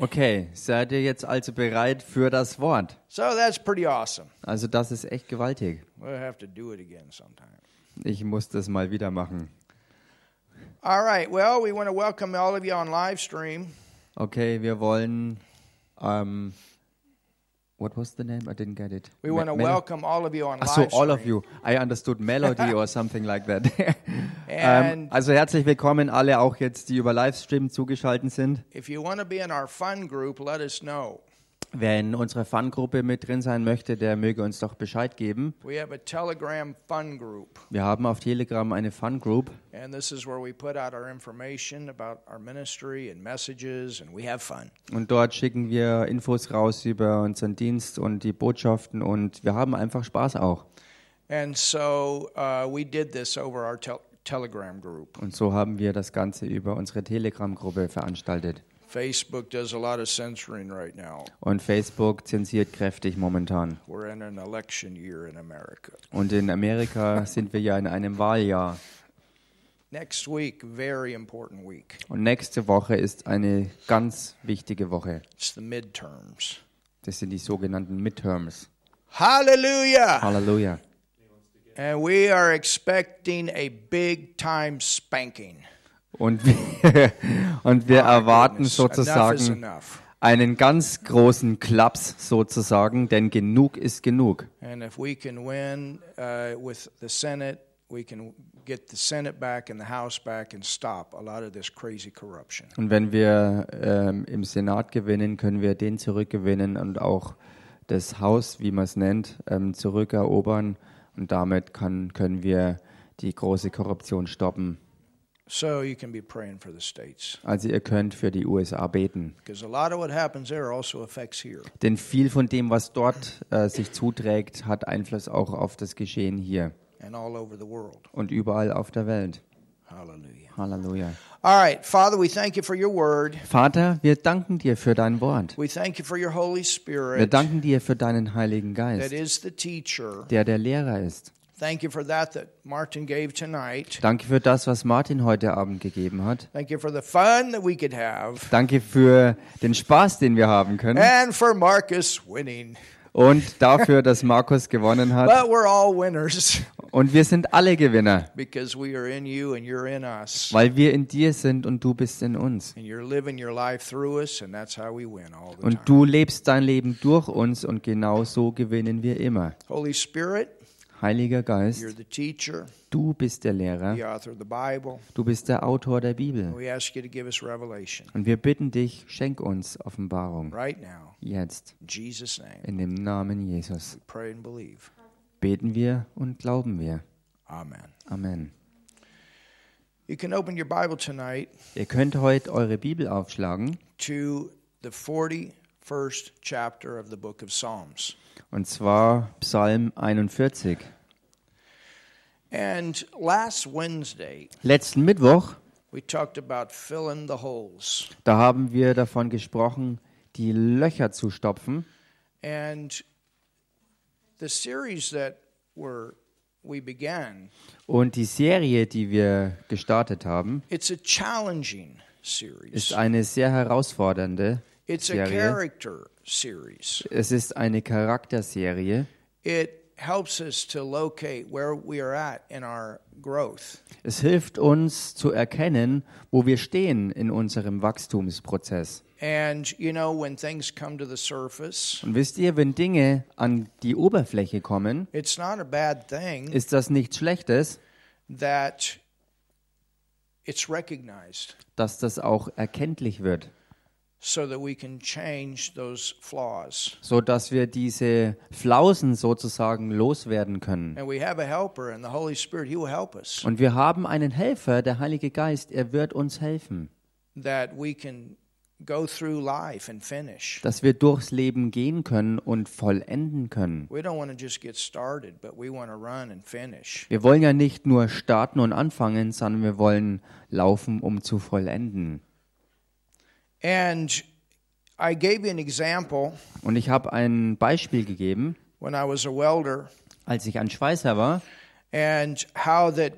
Okay, seid ihr jetzt also bereit für das Wort? So that's pretty awesome. Also das ist echt gewaltig. We'll have to do it again sometime. Ich muss das mal wieder machen. All right. Well, we want to welcome all of you on live stream. Okay, wir wollen. Um, what was the name? I didn't get it. We want to Me- welcome all of you on Ach so, live all of you. I understood melody or something like that. And also herzlich willkommen alle, auch jetzt, die über Livestream zugeschaltet sind. if you want to be in our fun group, let us know. Wer in unserer Fun-Gruppe mit drin sein möchte, der möge uns doch Bescheid geben. Wir haben auf Telegram eine Fun-Group und dort schicken wir Infos raus über unseren Dienst und die Botschaften und wir haben einfach Spaß auch. And so uh, we did this over our tel- Telegram group. Und so haben wir das Ganze über unsere Telegram-Gruppe veranstaltet. Facebook does a lot of censoring right now. Und Facebook zensiert kräftig momentan. We're in an election year in America. Und in Amerika sind wir ja in einem Wahljahr. Next week, very important week. Und nächste Woche ist eine ganz wichtige Woche. It's the midterms. Das sind die sogenannten Midterms. Hallelujah! Halleluja. And we are expecting a big time spanking. Und wir, und wir erwarten sozusagen einen ganz großen Klaps sozusagen, denn genug ist genug. Uh. Und wenn wir ähm, im Senat gewinnen, können wir den zurückgewinnen und auch das Haus, wie man es nennt, ähm, zurückerobern. Und damit kann, können wir die große Korruption stoppen. So you can be praying for the states. Also ihr könnt für die USA beten. Because a lot of what happens there also affects here. Denn viel von dem, was dort äh, sich zuträgt, hat Einfluss auch auf das Geschehen hier and all over the world. und überall auf der Welt. Hallelujah. Halleluja. All right, Father, we thank you for your word. Vater, wir danken dir für dein Wort. We thank you for your Holy Wir Spirit danken dir für deinen Heiligen that Geist, is the teacher. der der Lehrer ist. Thank you for that that Martin gave tonight. Danke für das, was Martin heute Abend gegeben hat. Thank you for the fun that we could have. Danke für den Spaß, den wir haben können. And for Marcus winning. Und dafür, dass Markus gewonnen hat. But we're all winners Und wir sind alle Gewinner, because we are in you and you're in us. weil wir in dir sind und du bist in uns. And you're living your life through us, and that's how we win all the Und du lebst dein Leben durch uns und genau so gewinnen wir immer. Holy Spirit, Heiliger Geist, du bist der Lehrer, du bist der Autor der Bibel. Und wir bitten dich, schenk uns Offenbarung. Jetzt, In Jesus' name, in dem Namen Jesus. Beten wir und glauben wir. Amen. Amen. You can open your Bible tonight Ihr könnt heute eure Bibel aufschlagen, to the 41st chapter of the book of Psalms. Und zwar Psalm 41. And last Wednesday, Letzten Mittwoch, we talked about filling the holes. da haben wir davon gesprochen, die Löcher zu stopfen. And the series that were we began, Und die Serie, die wir gestartet haben, it's a challenging ist series. eine sehr herausfordernde a Serie. character series. Es ist eine Charakterserie. It helps us to locate where we are at in our growth. Es hilft uns zu erkennen, wo wir stehen in unserem Wachstumsprozess. And you know, when things come to the surface, Und wisst ihr, wenn Dinge an die Oberfläche kommen, it's not a bad thing ist das nichts Schlechtes, dass das auch erkenntlich wird, so that we can change those flaws. so dass wir diese Flausen sozusagen loswerden können. And we have a helper in the Holy Spirit. He will help us Und wir haben einen Helfer, der Heilige Geist, er wird uns helfen, that we can go through life and finish. dass wir durchs Leben gehen können und vollenden können. We don't want to just get started, but we want to run and finish. Wir wollen ja nicht nur starten und anfangen, sondern wir wollen laufen, um zu vollenden. And I gave you an example Und ich habe ein Beispiel gegeben, when I was a welder als ich ein Schweißer war, and how that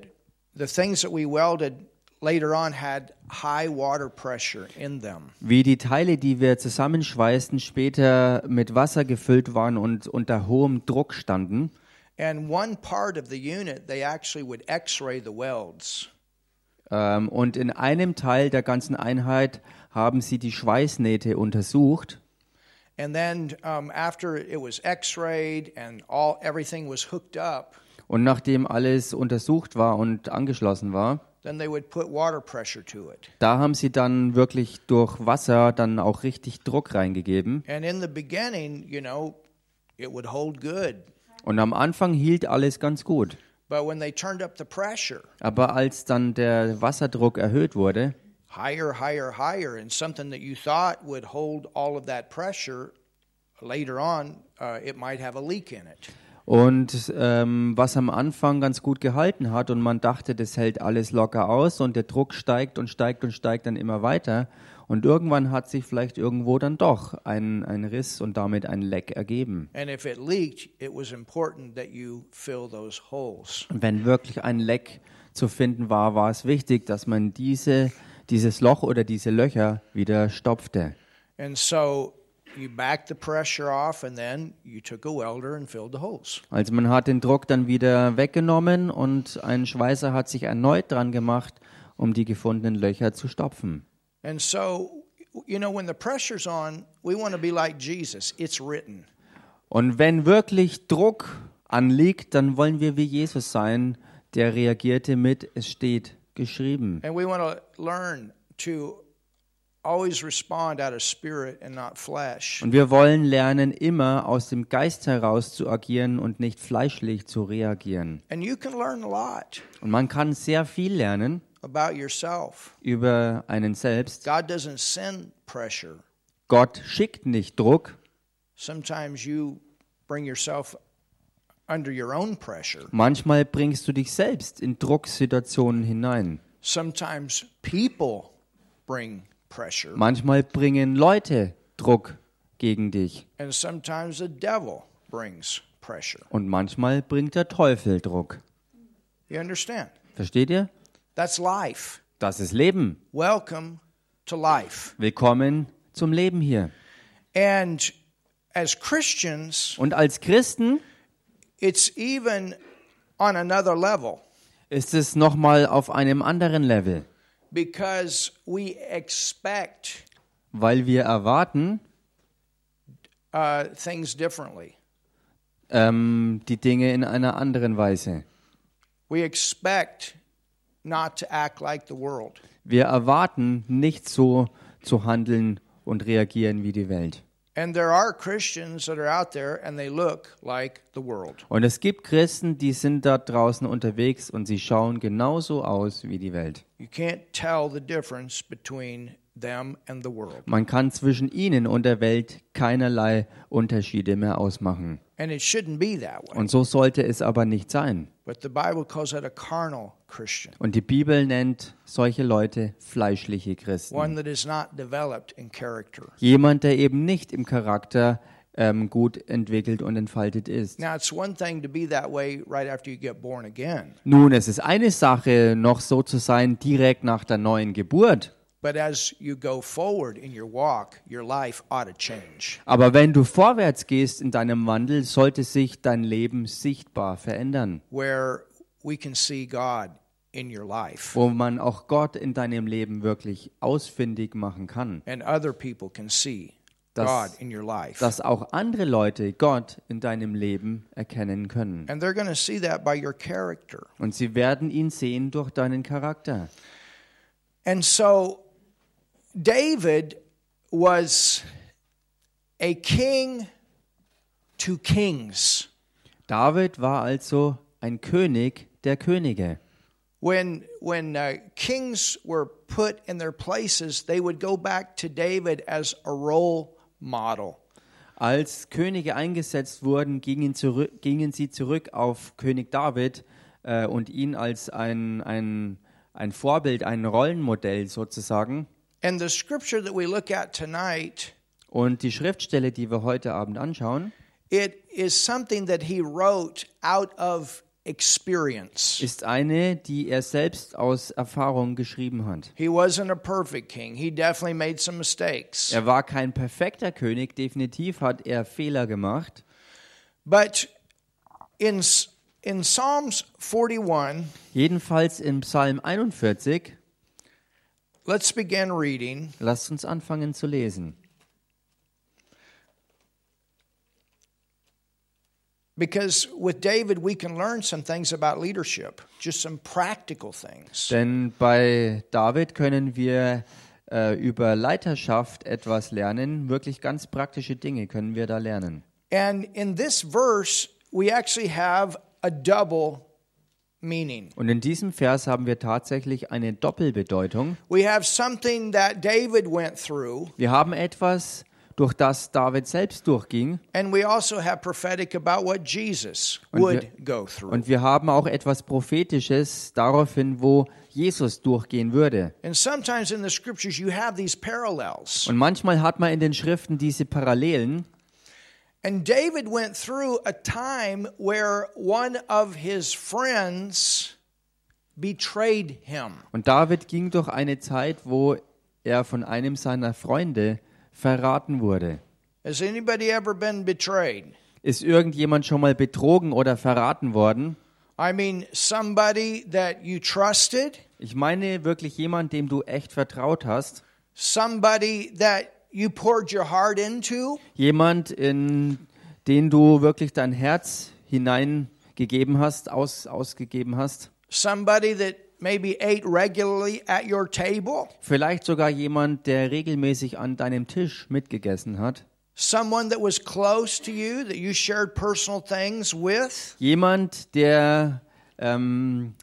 the things that we welded later on had high water pressure in them. Wie die Teile, die wir zusammenschweißten, später mit Wasser gefüllt waren und unter hohem Druck standen. And one part of the unit, they actually would x-ray the welds. Ähm, und in einem Teil der ganzen Einheit haben sie die Schweißnähte untersucht. And then um, after it was x-rayed and all everything was hooked up, Und nachdem alles untersucht war und angeschlossen war, then they would put water pressure to it. da haben sie dann wirklich durch Wasser dann auch richtig Druck reingegeben. And in the beginning, you know, it would hold good. Und am Anfang hielt alles ganz gut. But when they turned up the pressure, Aber als dann der Wasserdruck erhöht wurde, higher, higher, higher, and something that you thought would hold all of that pressure, later on, uh, it might have a leak in it. und ähm, was am Anfang ganz gut gehalten hat und man dachte, das hält alles locker aus und der Druck steigt und steigt und steigt dann immer weiter. Und irgendwann hat sich vielleicht irgendwo dann doch ein, ein Riss und damit ein Leck ergeben. And if it leaked, it was important that you fill those holes. Und wenn wirklich ein Leck zu finden war, war es wichtig, dass man diese, dieses Loch oder diese Löcher wieder stopfte. And so you backed the pressure off, and then you took a welder and filled the holes. Also man hat den Druck dann wieder weggenommen und ein Schweißer hat sich erneut dran gemacht, um die gefundenen Löcher zu stopfen. And so, you know, when the pressure's on, we want to be like Jesus. It's written. Und wenn wirklich Druck anliegt, dann wollen wir wie Jesus sein, der reagierte mit, es steht geschrieben. And we want to learn to always respond out of spirit and not flesh. Und wir wollen lernen, immer aus dem Geist heraus zu agieren und nicht fleischlich zu reagieren. And you can learn a lot Und man kann sehr viel lernen about yourself. über einen selbst. God doesn't send pressure. Gott schickt nicht Druck. Sometimes you bring yourself under your own pressure. Manchmal bringst du dich selbst in Drucksituationen hinein. Sometimes people bring pressure. Manchmal bringen Leute Druck gegen dich. And sometimes the devil brings pressure. Und manchmal bringt der Teufel Druck. You understand? Versteht ihr? That's life. Das ist Leben. Welcome to life. Willkommen zum Leben hier. And as Christians, Und als Christen it's even on another level ist es nochmal auf einem anderen Level, because we expect weil wir erwarten uh, things differently. ähm, die Dinge in einer anderen Weise. We expect not to act like the world. Wir erwarten nicht so zu handeln und reagieren wie die Welt. And there are Christians that are out there and they look like the world. Und es gibt Christen, die sind da draußen unterwegs und sie schauen genauso aus wie die Welt. You can't tell the difference between them and the world. Man kann zwischen ihnen und der Welt keinerlei Unterschiede mehr ausmachen. And it shouldn't be that way. Und so sollte es aber nicht sein. But the Bible calls that a carnal Christian, Und die Bibel nennt solche Leute fleischliche Christen. one that is not developed in character. Jemand, der eben nicht im Charakter ähm, gut entwickelt und entfaltet ist. Nun, es ist eine Sache, noch so zu sein direkt nach der neuen Geburt. But as you go forward in your walk, your life ought to change. Aber wenn du vorwärts gehst in deinem Wandel, sollte sich dein Leben sichtbar verändern, where we can see God in your life wo man auch Gott in deinem Leben wirklich ausfindig machen kann, and other people can see Das- God in your life. dass auch andere Leute Gott in deinem Leben erkennen können. And they're going to see that by your character. Und sie werden ihn sehen durch deinen Charakter. And so David was a king to kings. David war also ein König der Könige. When when uh, kings were put in their places, they would go back to David as a role model. Als Könige eingesetzt wurden, gingen, zurück, gingen sie zurück auf König David äh, und ihn als ein, ein, ein Vorbild, ein Rollenmodell sozusagen. And the scripture that we look at tonight, Und die Schriftstelle, die wir heute Abend anschauen, it is something that he wrote out of experience. ist eine, die er selbst aus Erfahrung geschrieben hat. He wasn't a perfect king. He definitely made some mistakes. Er war kein perfekter König, definitiv hat er Fehler gemacht. But in in Psalms 41, Jedenfalls im Psalm 41, let's begin reading. lasst uns anfangen zu lesen. Because with David, we can learn some things about leadership, just some practical things. Denn bei David können wir äh, über Leiterschaft etwas lernen. Wirklich ganz praktische Dinge können wir da lernen. And in this verse, we actually have a double meaning. Und in diesem Vers haben wir tatsächlich eine Doppelbedeutung. We have something that David went through, Wir haben etwas, durch das David selbst durchging. and we also have prophetic about what Jesus Und would wir- go through. Und wir haben auch etwas Prophetisches daraufhin, wo Jesus durchgehen würde. And sometimes in the scriptures, you have these parallels. Und manchmal hat man in den Schriften diese Parallelen. And David went through a time where one of his friends betrayed him. Und David ging durch eine Zeit, wo er von einem seiner Freunde verraten wurde. Has anybody ever been betrayed? Ist irgendjemand schon mal betrogen oder verraten worden? I mean, somebody that you trusted, Ich meine wirklich jemand, dem du echt vertraut hast. somebody that you poured your heart into, Jemand, in den du wirklich dein Herz hineingegeben hast, aus, ausgegeben hast. somebody that maybe ate regularly at your table, Vielleicht sogar jemand, der regelmäßig an deinem Tisch mitgegessen hat. someone that was close to you, that you shared personal things with, Jemand, der, ähm,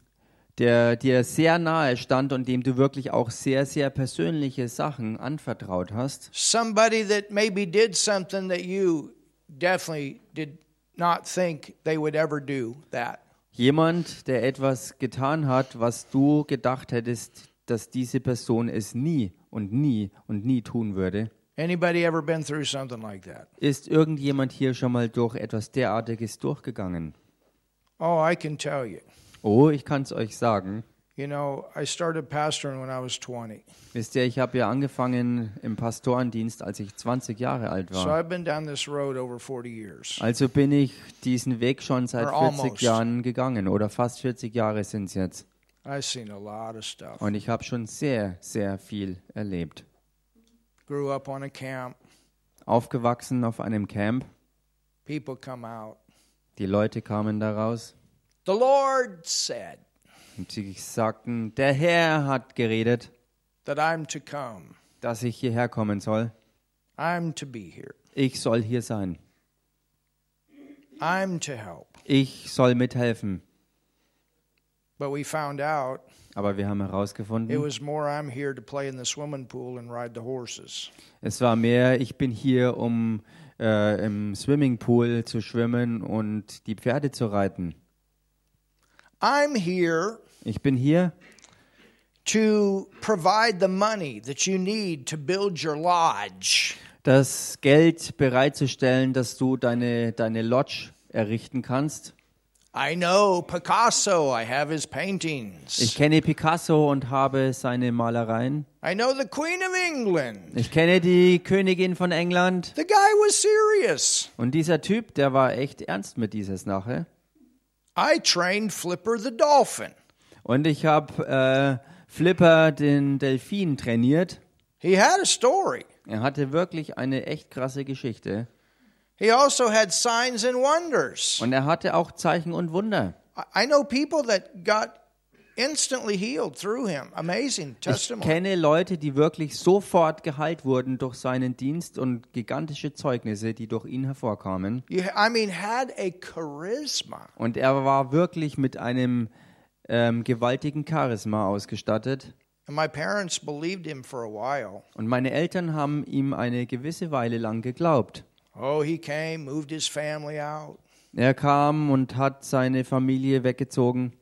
der dir sehr nahe stand und dem du wirklich auch sehr, sehr persönliche Sachen anvertraut hast. somebody that maybe did something that you definitely did not think they would ever do that. Jemand, der etwas getan hat, was du gedacht hättest, dass diese Person es nie und nie und nie tun würde. Anybody ever been through something like that? Ist irgendjemand hier schon mal durch etwas derartiges durchgegangen? Oh, I can tell you. Oh, ich kann es euch sagen. You know, I started pastoring when I was 20. Wisst ihr, ich habe ja angefangen im Pastorendienst, als ich 20 Jahre alt So war. I've been down this road over 40 years. Also bin ich diesen Weg schon seit Or 40 almost. Jahren gegangen oder fast 40 Jahre sind es jetzt. I've seen a lot of stuff. Und ich habe schon sehr, sehr viel erlebt. Grew up on a camp. Aufgewachsen auf einem Camp. People come out. Die Leute kamen da raus The Lord said und sie sagten, der Herr hat geredet, that I'm to come. dass ich hierher kommen soll. I'm to be here. Ich soll hier sein. I'm to help. Ich soll mithelfen. But we found out Aber wir haben it herausgefunden, was more I'm here to play in the swimming pool and ride the horses. es war mehr, ich bin hier, um äh, im Swimmingpool zu schwimmen und die Pferde zu reiten. I'm here Ich bin hier, to provide the money that you need to build your lodge. das Geld bereitzustellen, dass du deine, deine Lodge errichten kannst. I know Picasso, I have his Ich paintings. kenne Picasso und habe seine Malereien. I know the Queen of England. Ich kenne die Königin von England. The guy was serious. Und dieser Typ, der war echt ernst mit dieser Sache. I trained Flipper the dolphin. Und ich habe äh, Flipper, den Delfin, trainiert. He had a story. Er hatte wirklich eine echt krasse Geschichte. He also had signs and wonders. Und er hatte auch Zeichen und Wunder. I- I know people that got instantly healed through him. Amazing Ich testimony. kenne Leute, die wirklich sofort geheilt wurden durch seinen Dienst und gigantische Zeugnisse, die durch ihn hervorkamen. You, I mean, had a charisma. Und er war wirklich mit einem ähm, gewaltigen Charisma ausgestattet. And my parents believed him for a while. Und meine Eltern haben ihm eine gewisse Weile lang geglaubt. Oh, he came, moved his family out. Er kam und hat seine Familie weggezogen,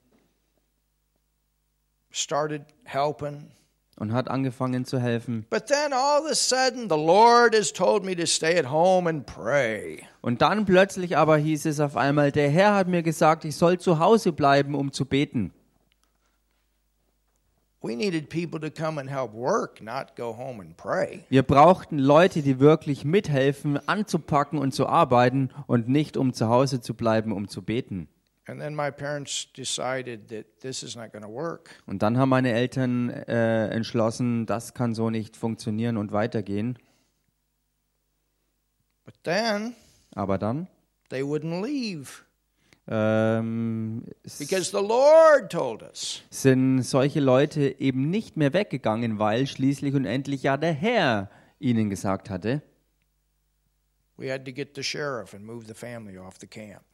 started helping. und hat angefangen zu helfen. But then all of a sudden, the Lord has told me to stay at home and pray. Und dann plötzlich aber hieß es auf einmal, der Herr hat mir gesagt, ich soll zu Hause bleiben, um zu beten. We needed people to come and help work, not go home and pray. Wir brauchten Leute, die wirklich mithelfen, anzupacken und zu arbeiten und nicht um zu Hause zu bleiben, um zu beten. And then my parents decided that this is not going to work. Und dann haben meine Eltern äh, entschlossen, das kann so nicht funktionieren und weitergehen. But then Aber dann they wouldn't leave ähm, because the Lord told us. sind solche Leute eben nicht mehr weggegangen, weil schließlich und endlich ja der Herr ihnen gesagt hatte.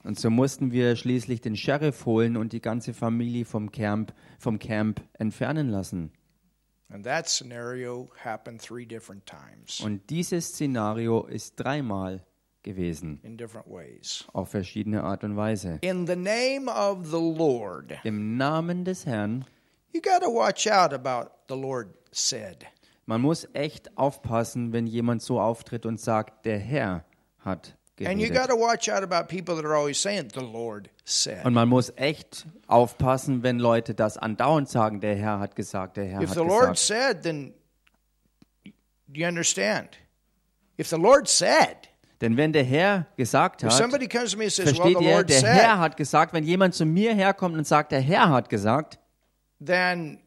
Und so mussten wir schließlich den Sheriff holen und die ganze Familie vom Camp, vom Camp entfernen lassen. And that scenario happened three different times Und dieses Szenario ist dreimal gewesen, in different ways. auf verschiedene Art und Weise. In the name of the Lord, Im Namen des Herrn, you got to watch out about the Lord said. man muss echt aufpassen, wenn jemand so auftritt und sagt, der Herr hat And you got geredet. to watch out about people that are always saying, the Lord said. Und man muss echt aufpassen, wenn Leute das andauernd sagen, der Herr hat gesagt, der Herr If hat the Lord gesagt. said, then do you understand? If the Lord said, Denn wenn der Herr gesagt hat, somebody comes to me and says, well, versteht the ihr, der said, Herr hat gesagt, wenn jemand zu mir herkommt und sagt, der Herr hat gesagt, then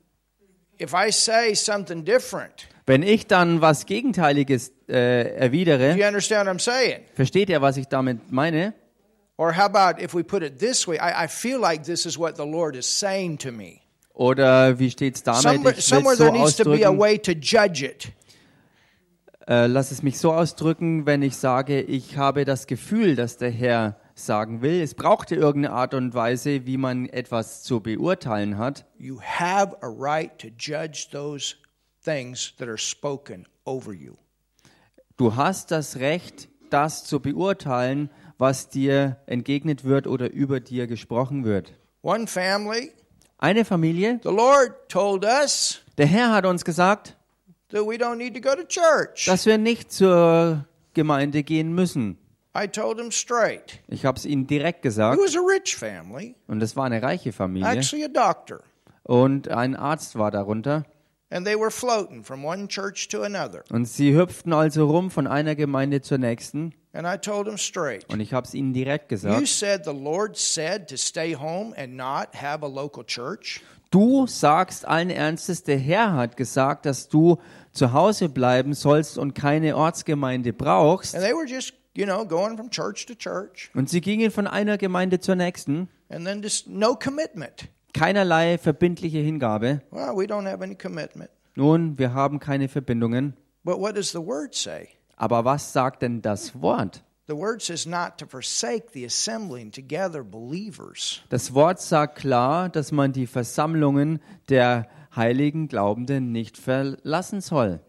wenn ich dann was Gegenteiliges äh, erwidere, you understand what I'm saying? versteht ihr, was ich damit meine? Or how about if we put it this way? I, I feel like this is what the Lord is saying to me. Oder wie steht es damit? Somewhere, somewhere there so needs to be a way to judge it. äh, lass es mich so ausdrücken, wenn ich sage, ich habe das Gefühl, dass der Herr sagen will. Es brauchte irgendeine Art und Weise, wie man etwas zu beurteilen hat. You have a right to judge those things that are spoken over you. Du hast das Recht, das zu beurteilen, was dir entgegnet wird oder über dir gesprochen wird. One family, Eine Familie, the Lord told us der Herr hat uns gesagt, that we don't need to go to church. dass wir nicht zur Gemeinde gehen müssen. I told him straight. Ich habe es ihnen direkt It gesagt was a rich family, und es war eine reiche Familie actually a doctor. und ein Arzt war darunter And they were floating from one church to another. und sie hüpften also rum von einer Gemeinde zur nächsten And I told him straight. und ich habe es ihnen direkt You gesagt. said the Lord said to stay home and not have a local church. Du sagst allen Ernstes, der Herr hat gesagt, dass du zu Hause bleiben sollst und keine Ortsgemeinde brauchst. And they were just, you know, going from church to church. Und sie gingen von einer Gemeinde zur nächsten. And then just no commitment. Keinerlei verbindliche Hingabe. Well, we don't have any commitment. Nun, wir haben keine Verbindungen. But what does the word say? Aber was sagt denn das Wort? The word says not to forsake the assembling together believers. Das Wort sagt klar, dass man die Versammlungen der heiligen Glaubenden nicht verlassen soll.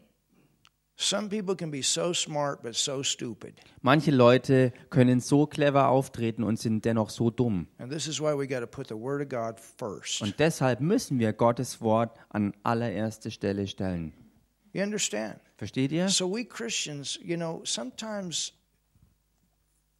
Manche Leute können so clever auftreten und sind dennoch so dumm. And this is why we got to put the word of God first. Und deshalb müssen wir Gottes Wort an allererste Stelle stellen. You understand? Versteht ihr? So we Christians, you know, sometimes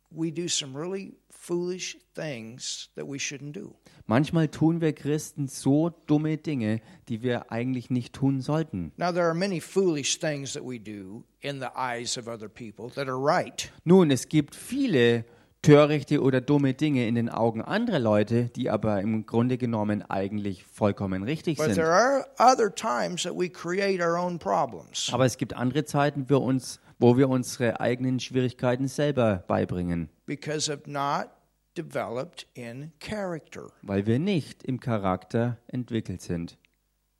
we do some really foolish things that we shouldn't do. Manchmal tun wir Christen so dumme Dinge, die wir eigentlich nicht tun sollten. Now there are many foolish things that we do in the eyes of other people that are right. Nun, es gibt viele törichte oder dumme Dinge in den Augen anderer Leute, die aber im Grunde genommen eigentlich vollkommen richtig But sind. there are other times that we create our own problems Aber es gibt andere Zeiten, für uns, wo wir unsere eigenen Schwierigkeiten selber beibringen, because of not developed in character. weil wir nicht im Charakter entwickelt sind.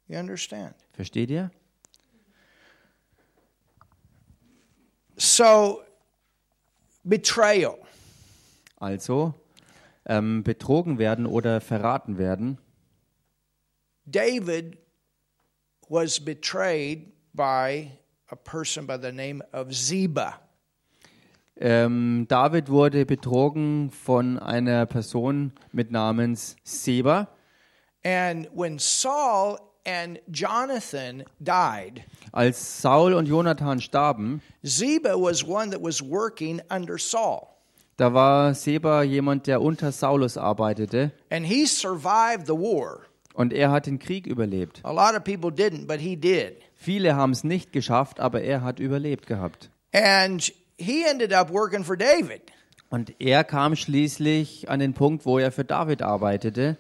You understand? Versteht ihr? So betrayal. Also ähm, betrogen werden oder verraten werden. David was betrayed by a person by the name of Ziba. Ähm, David wurde betrogen von einer Person mit Namens Seba. And when Saul and Jonathan died, Als Saul und Jonathan starben, Ziba was one that was working under Saul. da war Seba jemand, der unter Saulus arbeitete And he survived the war. und er hat den Krieg überlebt. A lot of people didn't, but he did. Viele haben es nicht geschafft, aber er hat überlebt gehabt. And he ended up working for David. Und er kam schließlich an den Punkt, wo er für David arbeitete.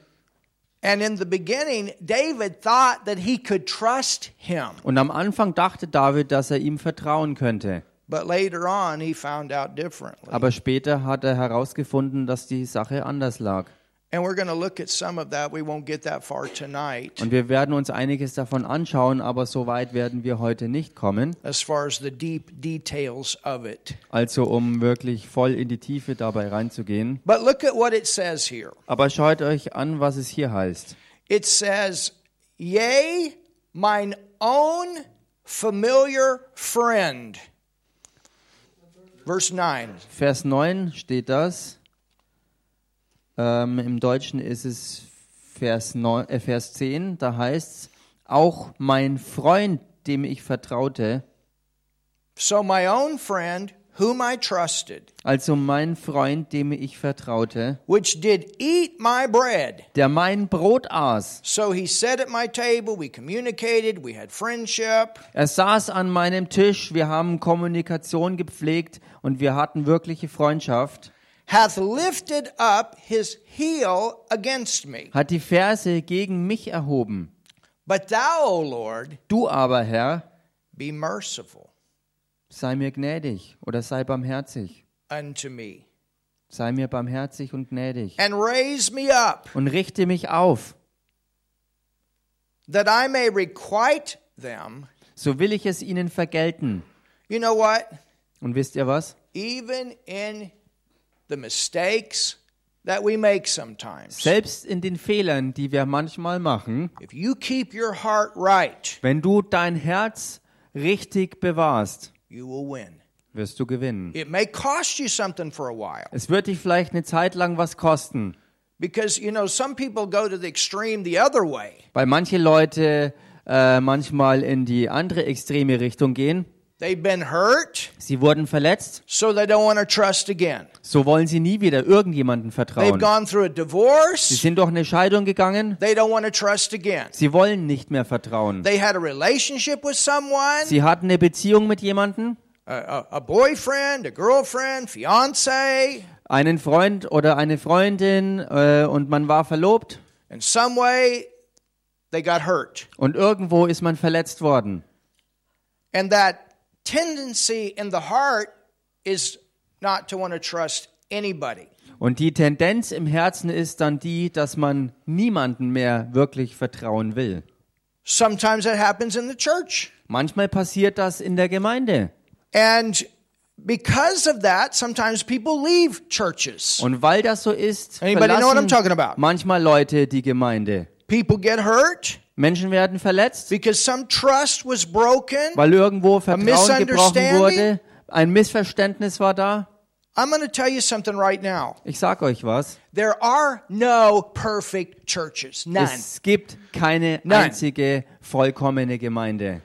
And in the beginning, David thought that he could trust him. Und am Anfang dachte David, dass er ihm vertrauen könnte. But later on, he found out differently. Aber später hat er herausgefunden, dass die Sache anders lag. And we're going to look at some of that. We won't get that far tonight Und wir werden uns einiges davon anschauen, aber so weit werden wir heute nicht kommen. as far as the deep details of it. Also um wirklich voll in die Tiefe dabei reinzugehen. But look at what it says here. Aber schaut euch an, was es hier heißt. It says, Yea, mine own familiar friend. Verse 9. Vers 9 steht das. Ähm, Im Deutschen ist es Vers, 9, äh, Vers 10. Da heißt es, auch mein Freund, dem ich vertraute, So my own friend, whom I trusted, also mein Freund, dem ich vertraute, which did eat my bread. der mein Brot aß. So he sat at my table, we communicated, we had friendship. Er saß an meinem Tisch, wir haben Kommunikation gepflegt und wir hatten wirkliche Freundschaft. Hath lifted up his heel against me. Hat die Verse gegen mich erhoben. But thou, O Lord, Du aber, Herr, be merciful sei mir gnädig oder sei barmherzig. unto me, Sei mir barmherzig und gnädig. and raise me up, Und richte mich auf, that I may requite them. so will ich es ihnen vergelten. You know what? Und wisst ihr was? Even in the mistakes that we make sometimes, Selbst in den Fehlern, die wir manchmal machen, if you keep your heart right, wenn du dein Herz richtig bewahrst, you will win. wirst du gewinnen. It may cost you something for a while. Es wird dich vielleicht eine Zeit lang was kosten, Because, you know, some people go to the extreme the other way. weil manche Leute äh, manchmal in die andere extreme Richtung gehen. They've been hurt, Sie wurden verletzt, so they don't want to trust again. so wollen sie nie wieder irgendjemanden They've vertrauen. gone through a Sie divorce, sind durch eine Scheidung gegangen, they don't want to trust again. sie wollen nicht mehr vertrauen. They had a relationship with someone, Sie hatten eine Beziehung mit jemandem, a, a, a boyfriend, a girlfriend, fiance, einen Freund oder eine Freundin äh, und man war verlobt in some way they got hurt. und irgendwo ist man verletzt worden. And that tendency in the heart is not to want to trust anybody. Und die Tendenz im Herzen ist dann die, dass man niemanden mehr wirklich vertrauen will. Sometimes that happens in the church. Manchmal passiert das in der Gemeinde. And because of that, sometimes people leave churches. Und weil das so ist, Anybody know what I'm talking about? manchmal Leute die Gemeinde. People get hurt Menschen werden verletzt, because some trust was broken. weil irgendwo Vertrauen gebrochen wurde. Ein Missverständnis war da. I'm going to tell you something right now. Ich sag euch was. There are no perfect churches. None. Es gibt keine Nein. einzige vollkommene Gemeinde.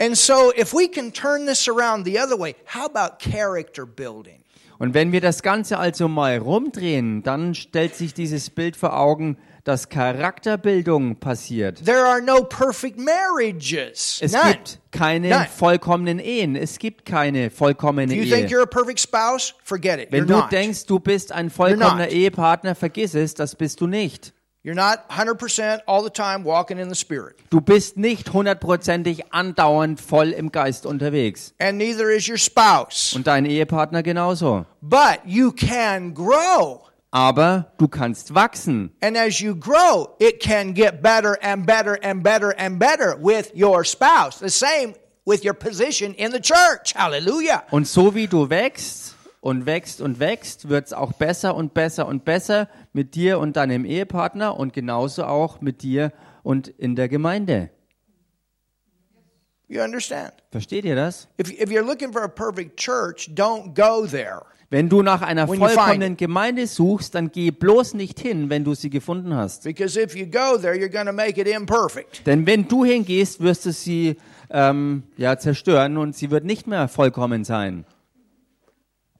And so, if we can turn this around the other way, how about character building? Und wenn wir das Ganze also mal rumdrehen, dann stellt sich dieses Bild vor Augen, dass Charakterbildung passiert. There are no perfect marriages. Es None. gibt keine Nein. vollkommenen Ehen. Es gibt keine vollkommene you Ehe. spouse. Wenn you're du not. denkst, du bist ein vollkommener. Ehepartner, vergiss es, das bist du nicht. You're not 100% all the time walking in the Spirit. Du bist nicht hundertprozentig andauernd voll im Geist unterwegs. And neither is your spouse. Und dein Ehepartner genauso. But you can grow. Aber du kannst wachsen. And as you grow, it can get better and better and better and better with your spouse. The same with your position in the church. Hallelujah. Und so wie du wächst und wächst und wächst, wird es auch besser und besser und besser mit dir und deinem Ehepartner und genauso auch mit dir und in der Gemeinde. You understand? Versteht ihr das? If, if you're looking for a perfect church, don't go there. Wenn du nach einer vollkommenen Gemeinde suchst, dann geh bloß nicht hin, wenn du sie gefunden hast. Because if you go there, you're going to make it imperfect. Denn wenn du hingehst, wirst du sie ähm, ja, zerstören und sie wird nicht mehr vollkommen sein.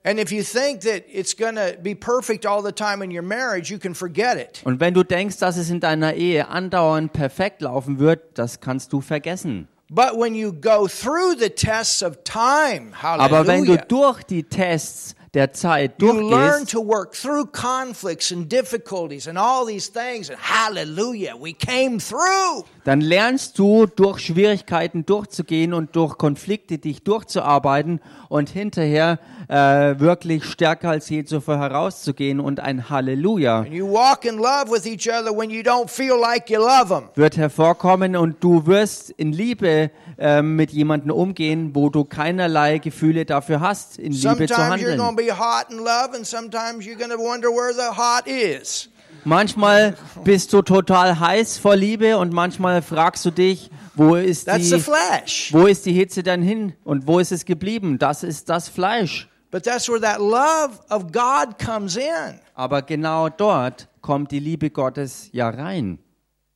And if you think that it's going to be perfect all the time in your marriage, you can forget it. Und wenn du denkst, dass es in deiner Ehe andauernd perfekt laufen wird, das kannst du vergessen. But when you go through the tests of time, Aber wenn du durch die Tests der Zeit durchgehst, to work through conflicts and difficulties and all these things. And hallelujah, we came through. dann lernst du durch Schwierigkeiten durchzugehen und durch Konflikte dich durchzuarbeiten und hinterher äh, wirklich stärker als je zuvor herauszugehen und ein Halleluja And you walk in love with each other when you don't feel like you love them. wird hervorkommen und du wirst in Liebe ähm, mit jemandem umgehen, wo du keinerlei Gefühle dafür hast, in Liebe zu handeln. Be hot in love, and sometimes you're going to wonder where the hot is. Manchmal bist du total heiß vor Liebe und manchmal fragst du dich, wo ist die, flesh. wo ist die Hitze dann hin und wo ist es geblieben? Das ist das Fleisch. But that's where that love of God comes in. Aber genau dort kommt die Liebe Gottes ja rein.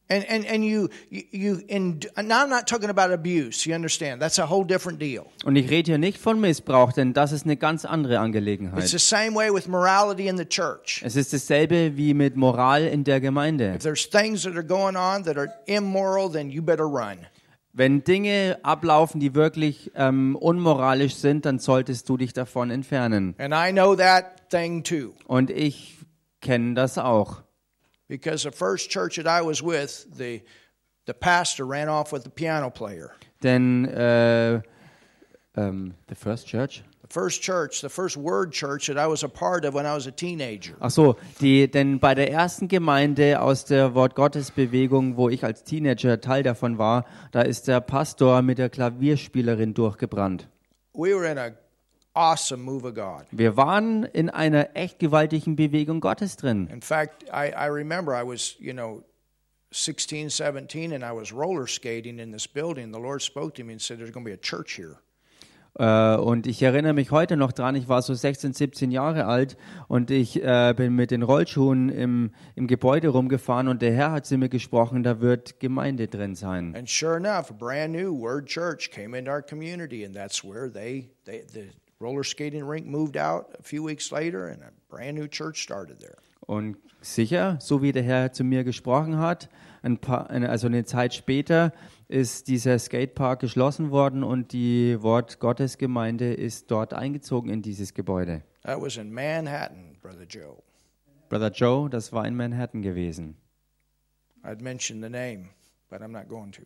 And, and, and you, you, now I'm not talking about abuse, you understand? That's a whole different deal. Und ich rede hier nicht von Missbrauch, denn das ist eine ganz andere It's Angelegenheit. the same way with morality in the church. Es ist dasselbe wie mit Moral in der Gemeinde. If there's things that are going on that are immoral, then you better run. Wenn Dinge ablaufen, die wirklich ähm, unmoralisch sind, dann solltest du dich davon entfernen. And I know that thing too. Und ich kenne das auch. Because the first church that I was with, the, the pastor ran off with the piano player. Denn äh, ähm, the first church. The first church, the first word church that I was a part of when I was a teenager. Ach so, die, denn bei der ersten Gemeinde aus der Wort Gottes Bewegung, wo ich als Teenager Teil davon war, da ist der Pastor mit der Klavierspielerin durchgebrannt. We were in a awesome move of God. Wir waren in einer echt gewaltigen Bewegung Gottes drin. In fact, I, I remember I was, you know, 16, 17, and I was roller skating in this building. The Lord spoke to me and said, There's going to be a church here. Äh, und ich erinnere mich heute noch dran, ich war so 16, 17 Jahre alt und ich äh, bin mit den Rollschuhen im, im Gebäude rumgefahren und der Herr hat zu mir gesprochen, da wird Gemeinde drin sein. And sure enough, a brand new Word Church came into our community, and that's where they, they the roller skating rink moved out a few weeks later, and a brand new church started there. Und sicher, so wie der Herr zu mir gesprochen hat, ein paar, also eine Zeit später ist dieser Skatepark geschlossen worden und die Wort Gottes Gemeinde ist dort eingezogen in dieses Gebäude. That was in Manhattan, Brother Joe. Brother Joe, das war in Manhattan gewesen. I'd mention the name, but I'm not going to.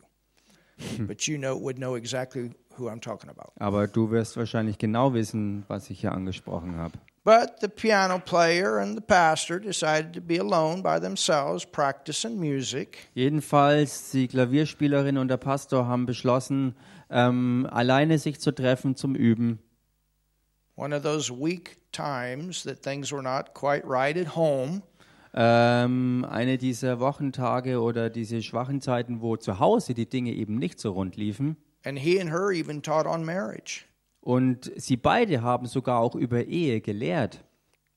But you know would know exactly who I'm talking about. Aber du wirst wahrscheinlich genau wissen, was ich hier angesprochen habe. But the piano player and the pastor decided to be alone by themselves, practicing music. Jedenfalls, die Klavierspielerin und der Pastor haben beschlossen, ähm, alleine sich zu treffen zum Üben. One of those weak times that things were not quite right at home. Ähm, eine dieser Wochentage oder diese schwachen Zeiten, wo zu Hause die Dinge eben nicht so rund liefen. And he and her even taught on marriage. Und sie beide haben sogar auch über Ehe gelehrt.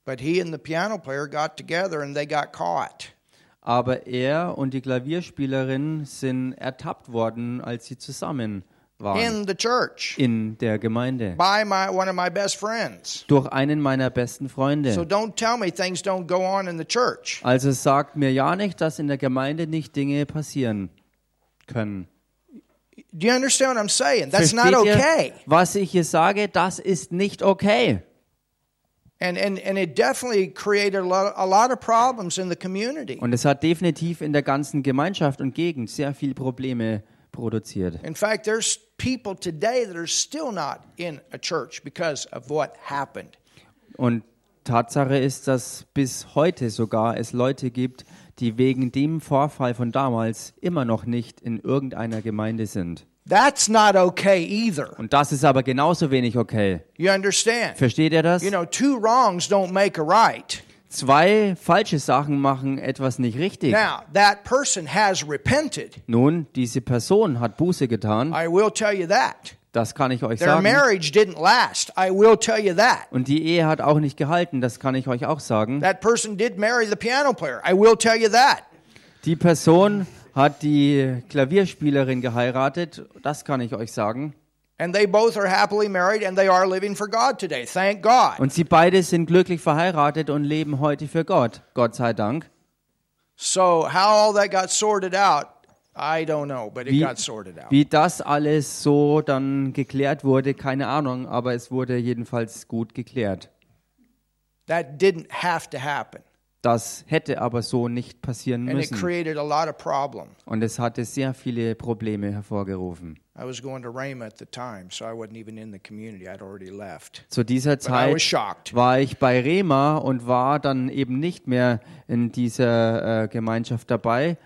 But he and the piano player got together and they got caught. Aber er und die Klavierspielerin sind ertappt worden, als sie zusammen waren in the church in der Gemeinde. by my one of my best friends. Durch einen meiner besten So Freunde. don't tell me things don't go on in the church. Also sagt mir ja nicht, dass in der Gemeinde nicht Dinge passieren können. Do you understand what I'm saying? That's not Versteht ihr, okay. was ich hier sage? Das ist nicht okay. And and and it definitely created a lot, a lot of problems in the community. Und es hat definitiv in der ganzen Gemeinschaft und Gegend sehr viel Probleme produziert. In fact, there's people today that are still not in a church because of what happened. Und Tatsache ist, dass bis heute sogar es Leute gibt, die wegen dem Vorfall von damals immer noch nicht in irgendeiner Gemeinde sind. That's not okay either. Und das ist aber genauso wenig okay. You understand? Versteht ihr das? You know, two wrongs don't make a right. Zwei falsche Sachen machen etwas nicht richtig. Now, that person has repented. Nun, diese Person hat Buße getan, I will tell you that. das kann ich euch Their sagen. marriage didn't last. I will tell you that. Und die Ehe hat auch nicht gehalten, das kann ich euch auch sagen. That person did marry the piano player. I will tell you that. Die Person hat die Klavierspielerin geheiratet, das kann ich euch sagen. And they both are happily married and they are living for God today. Thank God. Und sie beide sind glücklich verheiratet und leben heute für Gott. Gott sei Dank. So, how all that got sorted out, I don't know, but it got sorted out. wie das alles so dann geklärt wurde, keine Ahnung, aber es wurde jedenfalls gut geklärt. That didn't have to happen. Das hätte aber so nicht passieren And it müssen. created a lot of problems. Und es hatte sehr viele Probleme hervorgerufen. I was going to Rhema at the time, so I wasn't even in the community. I'd already left. Zu dieser But I Zeit shocked. war ich bei Rema und war dann eben nicht mehr in dieser äh, Gemeinschaft dabei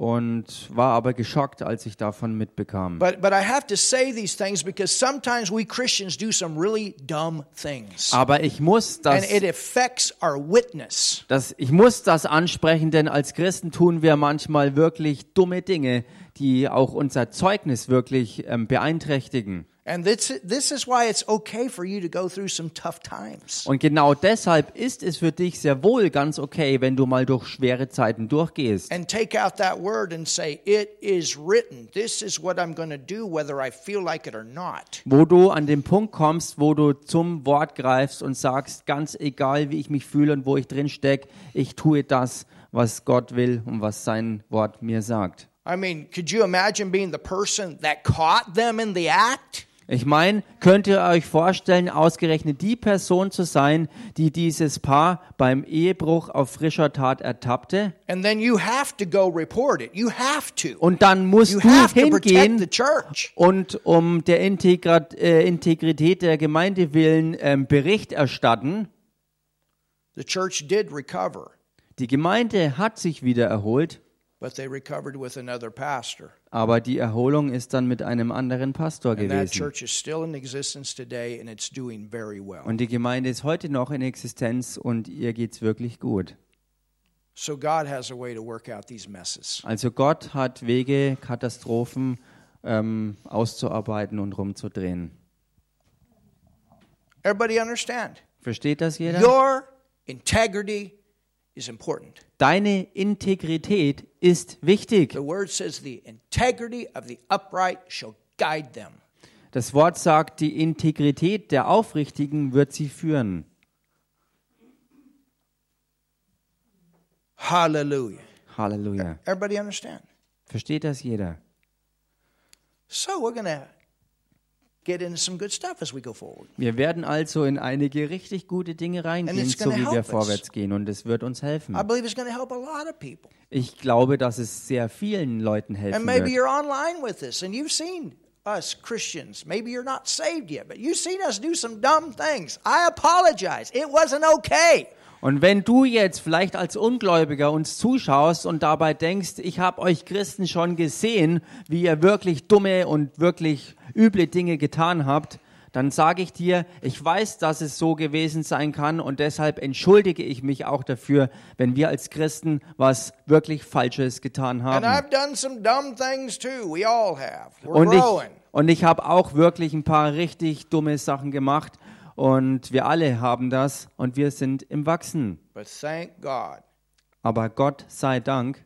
und war aber geschockt, als ich davon mitbekam. But but I have to say these things because sometimes we Christians do some really dumb things. Aber ich muss And das, it affects our witness. das, ich muss das ansprechen, denn als Christen tun wir manchmal wirklich dumme Dinge, die auch unser Zeugnis wirklich ähm, beeinträchtigen. And this, this is why it's okay for you to go through some tough times. Und genau deshalb ist es für dich sehr wohl ganz okay, wenn du mal durch schwere Zeiten durchgehst. And take out that word and say, It is written. This is what I'm going to do, whether I feel like it or not. wo du an den Punkt kommst, wo du zum Wort greifst und sagst, ganz egal, wie ich mich fühle und wo ich drin stecke, ich tue das, was Gott will und was sein Wort mir sagt. I mean, could you imagine being the person that caught them in the act? Ich meine, könnt ihr euch vorstellen, ausgerechnet die Person zu sein, die dieses Paar beim Ehebruch auf frischer Tat ertappte? And then you have to go report it. You have to. Und dann musst You du hingehen church. und um der Integrat, äh, Integrität der Gemeinde willen ähm, Bericht erstatten. The church did recover, Die Gemeinde hat sich wieder erholt, but they recovered with another pastor. aber die Erholung ist dann mit einem anderen Pastor gewesen. church is still in existence today and it's doing very well. Und die Gemeinde ist heute noch in Existenz und ihr geht's wirklich gut. So God has a way to work out these messes. Also Gott hat Wege, Katastrophen ähm, auszuarbeiten und rumzudrehen. Everybody understand? Versteht das jeder? Your integrity. Deine Integrität ist wichtig. The word says the integrity of the upright shall guide them. Das Wort sagt, die Integrität der Aufrichtigen wird sie führen. Hallelujah. Halleluja. Everybody understand? Versteht das jeder? So we're going Wir werden also in einige richtig gute Dinge reingehen, so wie wir vorwärts gehen. Und es wird uns helfen. I believe it's going to help a lot of people. Ich glaube, dass es sehr vielen Leuten And helfen maybe wird. you're online with us and you've seen us Christians. Maybe you're not saved yet, but you've seen us do some dumb things. I apologize. It wasn't okay. Und wenn du jetzt vielleicht als Ungläubiger uns zuschaust und dabei denkst, ich habe euch Christen schon gesehen, wie ihr wirklich dumme und wirklich üble Dinge getan habt, dann sage ich dir, ich weiß, dass es so gewesen sein kann und deshalb entschuldige ich mich auch dafür, wenn wir als Christen was wirklich Falsches getan haben. Und ich, und ich habe auch wirklich ein paar richtig dumme Sachen gemacht und wir alle haben das und wir sind im Wachsen. But thank God, Aber Gott sei Dank,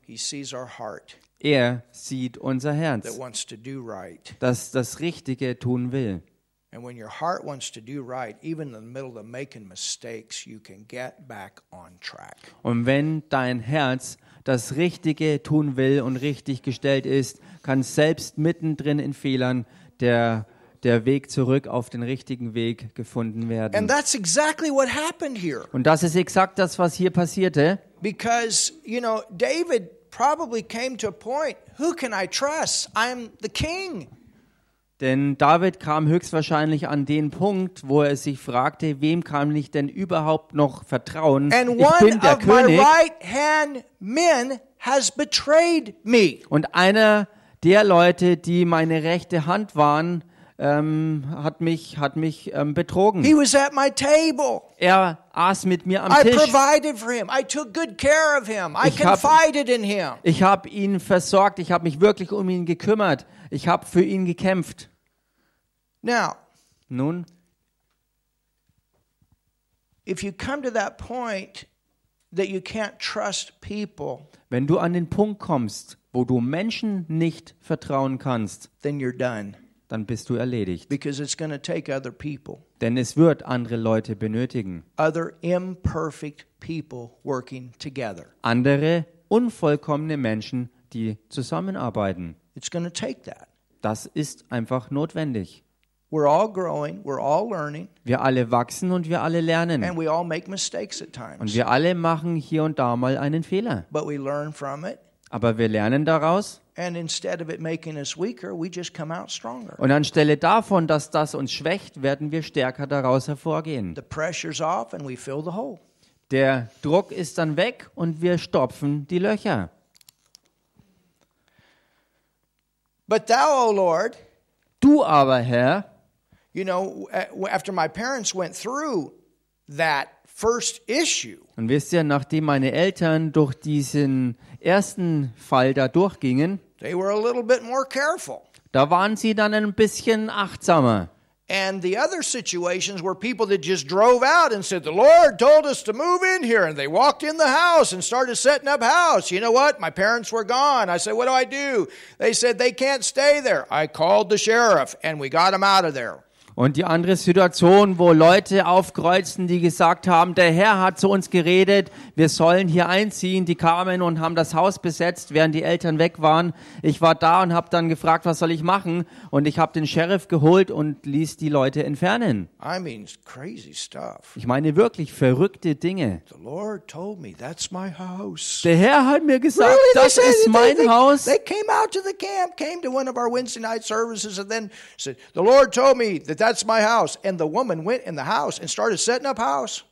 Er sieht unser Herz, das das Richtige tun will. And when your heart wants to do right, even in the middle of making mistakes, you can get back on track. Und wenn dein Herz das Richtige tun will und richtig gestellt ist, kann selbst mittendrin in Fehlern der, der Weg zurück auf den richtigen Weg gefunden And werden. that's exactly what happened here. Und das ist exakt das, was hier passierte. Because, you know, David probably came to a point who can I trust? I'm the king. Denn David kam höchstwahrscheinlich an den Punkt, wo er sich fragte, wem kann ich denn überhaupt noch vertrauen? And Ich bin one der of my König. right hand men has betrayed me. Und einer der Leute, die meine rechte Hand waren, ähm, hat mich, hat mich ähm, betrogen. He was at my table. Er aß mit mir am I Tisch. provided for him. I took good care of him. I Ich hab- confided in him. Ich habe ihn versorgt. Ich habe mich wirklich um ihn gekümmert. Ich habe für ihn gekämpft. Now, Nun, if you come to that point that you can't trust people, wenn du an den Punkt kommst, wo du Menschen nicht vertrauen kannst, then you're done dann bist du erledigt. because it's going to take other people, Denn es wird andere Leute benötigen. other imperfect people working together. Andere unvollkommene Menschen, die zusammenarbeiten. It's going to take that. Das ist einfach notwendig. We're all growing, we're all learning, Wir alle wachsen und wir alle lernen. and we all make mistakes at Und times. wir alle machen hier und da mal einen Fehler. But we learn from it, Aber wir lernen daraus. And instead of it making us weaker, we just come out stronger. Und anstelle davon, dass das uns schwächt, werden wir stärker daraus hervorgehen. The pressure's off, and we fill the hole. Der Druck ist dann weg und wir stopfen die Löcher. But thou, O Lord, Du aber, Herr, you know, after my parents went through that und wisst ihr, nachdem meine Eltern durch diesen ersten Fall da durchgingen, they were a little bit more careful. da waren sie dann ein bisschen achtsamer. And the other situations were people that just drove out and said, The Lord told us to move in here. And they walked in the house and started setting up house. You know what? My parents were gone. I said, What do I do? They said, They can't stay there. I called the sheriff and we got them out of there. Und die andere Situation, wo Leute aufkreuzen, die gesagt haben, der Herr hat zu uns geredet, wir sollen hier einziehen, die kamen und haben das Haus besetzt, während die Eltern weg waren. Ich war da und habe dann gefragt, was soll ich machen? Und ich habe den Sheriff geholt und ließ die Leute entfernen. I mean, crazy stuff. Ich meine wirklich verrückte Dinge. The Lord told me that's my house. Der Herr hat mir gesagt, Really? They das said ist mein they, they, Haus. They came out to the camp, came to one of our Wednesday night services, and then said, The Lord told me that that's my house. And the woman went in the house and started setting up house.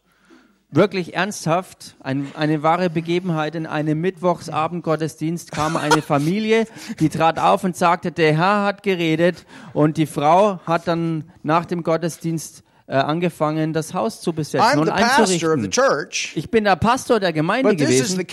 Wirklich ernsthaft, ein, eine wahre Begebenheit. In einem Mittwochsabendgottesdienst kam eine Familie, die trat auf und sagte, der Herr hat geredet. Und die Frau hat dann nach dem Gottesdienst äh, angefangen, das Haus zu besetzen I'm und einzurichten. Ich bin der Pastor der Gemeinde gewesen.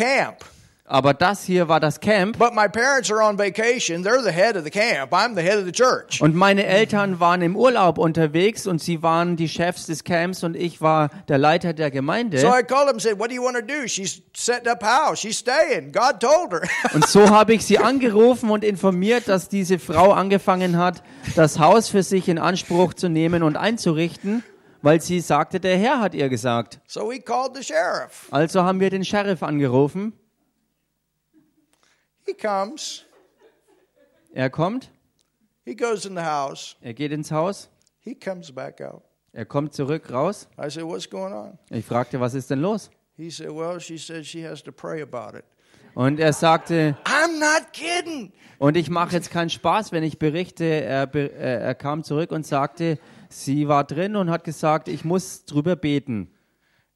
Aber das hier war das Camp. But my parents are on vacation. They're the head of the camp. I'm the head of the church. Und meine Eltern waren im Urlaub unterwegs und sie waren die Chefs des Camps und ich war der Leiter der Gemeinde. So I called him and said, What do you want to do? She's setting up house. She's staying. God told her. Und so habe ich sie angerufen und informiert, dass diese Frau angefangen hat, das Haus für sich in Anspruch zu nehmen und einzurichten, weil sie sagte, der Herr hat ihr gesagt. so we called the sheriff. Also haben wir den Sheriff angerufen. He comes. Er kommt, He goes in the house. er geht ins Haus, He comes back out. er kommt zurück raus. I said, What's going on? Ich fragte, was ist denn los? He said, Well, she said she has to pray about it. Und er sagte, I'm not kidding. und ich mache jetzt keinen Spaß, wenn ich berichte, er, er kam zurück und sagte, sie war drin und hat gesagt, ich muss drüber beten.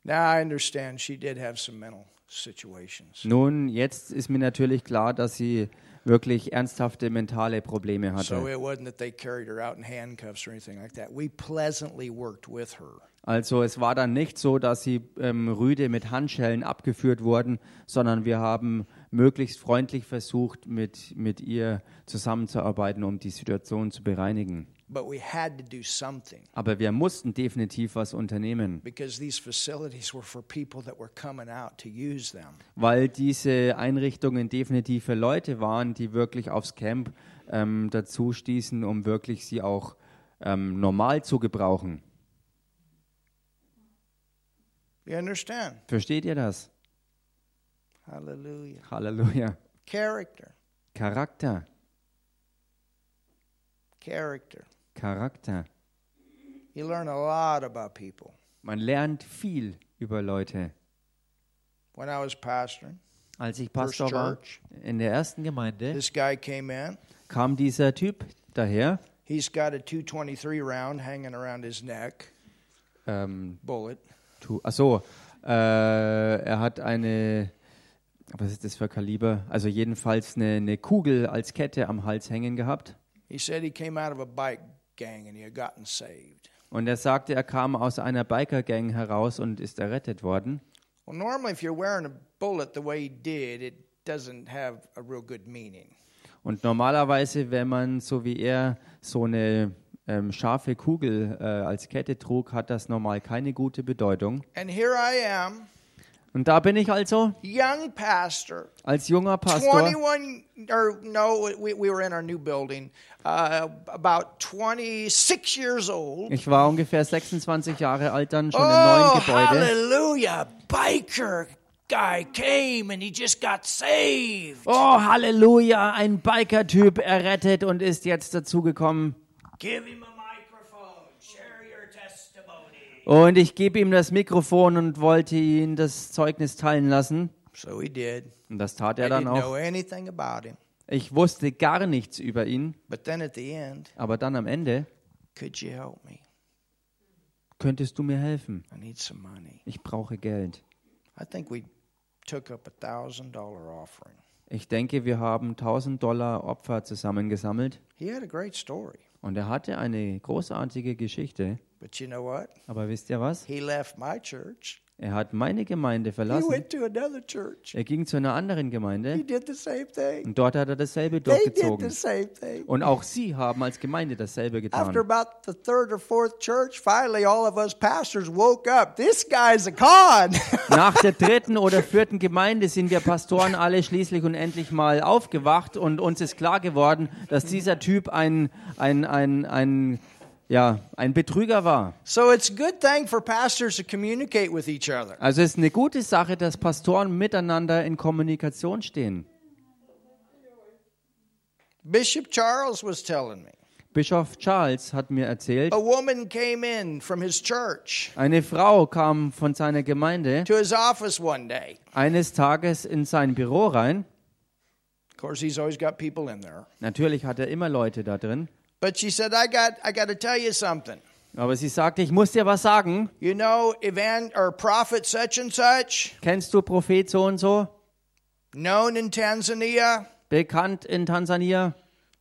Now I understand she did have some mental. Nun, jetzt ist mir natürlich klar, dass sie wirklich ernsthafte mentale Probleme hatte. Also es war dann nicht so, dass sie ähm, rüde mit Handschellen abgeführt wurden, sondern wir haben möglichst freundlich versucht, mit, mit ihr zusammenzuarbeiten, um die Situation zu bereinigen. But we had to do something Aber wir mussten definitiv was unternehmen, because these facilities were for people that were coming out to use them. weil diese Einrichtungen definitiv für Leute waren, die wirklich aufs Camp ähm, dazu stießen, um wirklich sie auch ähm, normal zu gebrauchen. You understand? Versteht ihr das? Halleluja. Character. Charakter, Character. Charakter. You learn a lot about people. Man lernt viel über Leute. When I was pastoring, Als ich Pastor war Church, in der ersten Gemeinde, this guy came in. kam dieser Typ daher. He's got a 223 round hanging around his neck, Ähm, bullet. tu, achso, äh, er hat eine, was ist das für Kaliber? Also jedenfalls eine, eine Kugel als Kette am Hals hängen gehabt. He said he came out of a bike gang and he had gotten saved. Und er sagte, er kam aus einer Biker-Gang heraus und ist errettet worden. Well, normally, if you're wearing a bullet the way he did, it doesn't have a real good meaning. Und normalerweise, wenn man so wie er so eine ähm, scharfe Kugel äh, als Kette trug, hat das normal keine gute Bedeutung. And here I am, Und da bin ich also young pastor, als junger Pastor, 21, or no, we, we were in our new building, uh, about 26 years old. ich war ungefähr 26 Jahre alt dann schon im Oh, neuen Gebäude. hallelujah. Biker guy came and he just got saved. Oh, Halleluja, ein Biker-Typ errettet und ist jetzt dazugekommen. Give him a microphone. Share your testimony. Und ich gebe ihm das Mikrofon und wollte ihn das Zeugnis teilen lassen. So he did. Und das tat I er dann didn't know auch. anything about him. Ich wusste gar nichts über ihn, But then at the end, aber dann am Ende, could you help me? könntest du mir helfen? I need some money. Ich brauche Geld. I think we took up a thousand dollar offering. Ich denke, wir haben 1000 Dollar Opfer zusammengesammelt He had a great story. und er hatte eine großartige Geschichte. But you know what? Aber wisst ihr was? He left my church. Er hat meine Gemeinde He verlassen. went to another church. Er ging zu einer anderen He Gemeinde did the same thing. und dort hat er dasselbe durchgezogen. Und auch sie haben als Gemeinde dasselbe getan. Nach der dritten oder vierten Gemeinde sind wir Pastoren alle schließlich und endlich mal aufgewacht und uns ist klar geworden, dass dieser Typ ein, ein, ein, ein, ja, ein Betrüger war. so it's a good thing for pastors to communicate with each other. Also es ist eine gute Sache, dass Pastoren miteinander in Kommunikation stehen. Bishop Charles was telling me. Bischof Charles hat mir erzählt, eine Frau kam von seiner Gemeinde to his office one day. eines Tages in sein Büro rein. Of course, he's always got people in there. Natürlich hat er immer Leute da drin. But she said, I got, I got to tell you something. Aber sie sagte, ich muss dir was sagen. You know, evan or prophet such and such, Kennst du Prophet so und so? known in Tanzania, Bekannt in Tansania?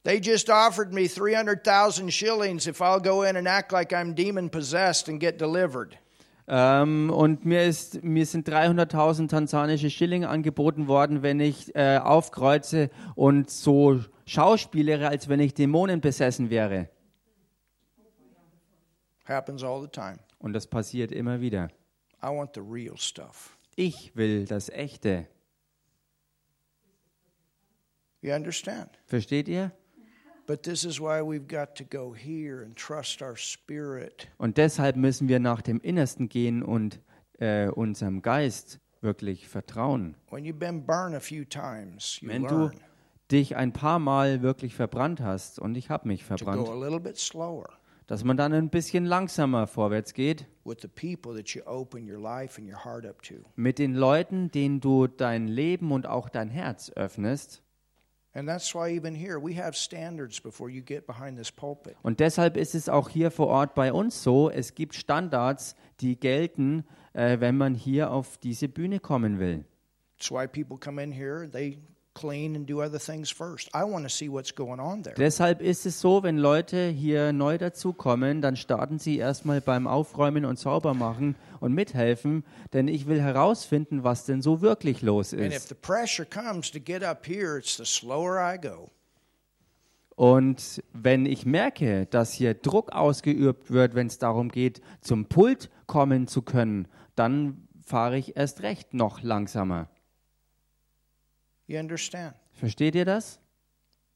they just offered me 300,000 shillings if I'll go in and act like I'm demon possessed and get delivered. Ähm, und mir, ist, mir sind 300.000 tansanische Schilling angeboten worden, wenn ich äh, aufkreuze und so schauspielere, als wenn ich Dämonen besessen wäre. Happens all the time. Und das passiert immer wieder. I want the real stuff. Ich will das Echte. You understand? Versteht ihr? But this is why we've got to go here and trust our spirit. Und deshalb müssen wir nach dem Innersten gehen und äh, unserem Geist wirklich vertrauen. When you've been burned a few times, you Wenn du dich ein paar Mal wirklich verbrannt hast, und ich habe mich verbrannt, dass man dann ein bisschen langsamer vorwärts geht mit den Leuten, denen du dein Leben und auch dein Herz öffnest. And that's why even here we have standards before you get behind this pulpit. Und deshalb ist es auch hier vor Ort bei uns so, es gibt Standards, die gelten, äh, wenn man hier auf diese Bühne kommen will. That's why people come in here, they clean and do other things first. I want to see what's going on there. Deshalb ist es so, wenn Leute hier neu dazukommen, dann starten sie erstmal beim Aufräumen und Saubermachen und mithelfen, denn ich will herausfinden, was denn so wirklich los ist. the pressure comes to get up here, it's the slower I go. Und wenn ich merke, dass hier Druck ausgeübt wird, wenn es darum geht, zum Pult kommen zu können, dann fahre ich erst recht noch langsamer. You understand? Versteht ihr das?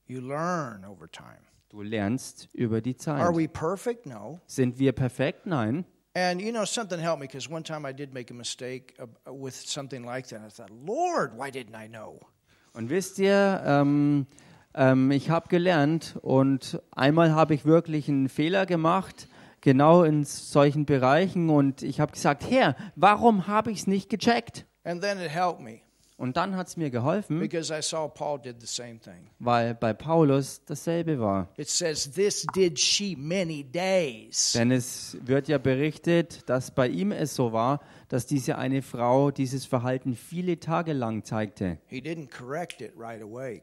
You learn over time. Du lernst über die Are Zeit. we perfect? No. Sind wir perfekt? Nein. And you know, something helped me because one time I did make a mistake uh, with something like that. I thought, Lord, why didn't I know? Und wisst ihr, ähm, ähm, ich habe gelernt und einmal habe ich wirklich einen Fehler gemacht, genau in solchen Bereichen und ich habe gesagt, Herr, warum habe ich es nicht gecheckt? And then it helped me Und dann hat es mir geholfen, weil bei Paulus dasselbe war. Says. Denn es wird ja berichtet, dass bei ihm es so war, dass diese eine Frau dieses Verhalten viele Tage lang zeigte. Right away.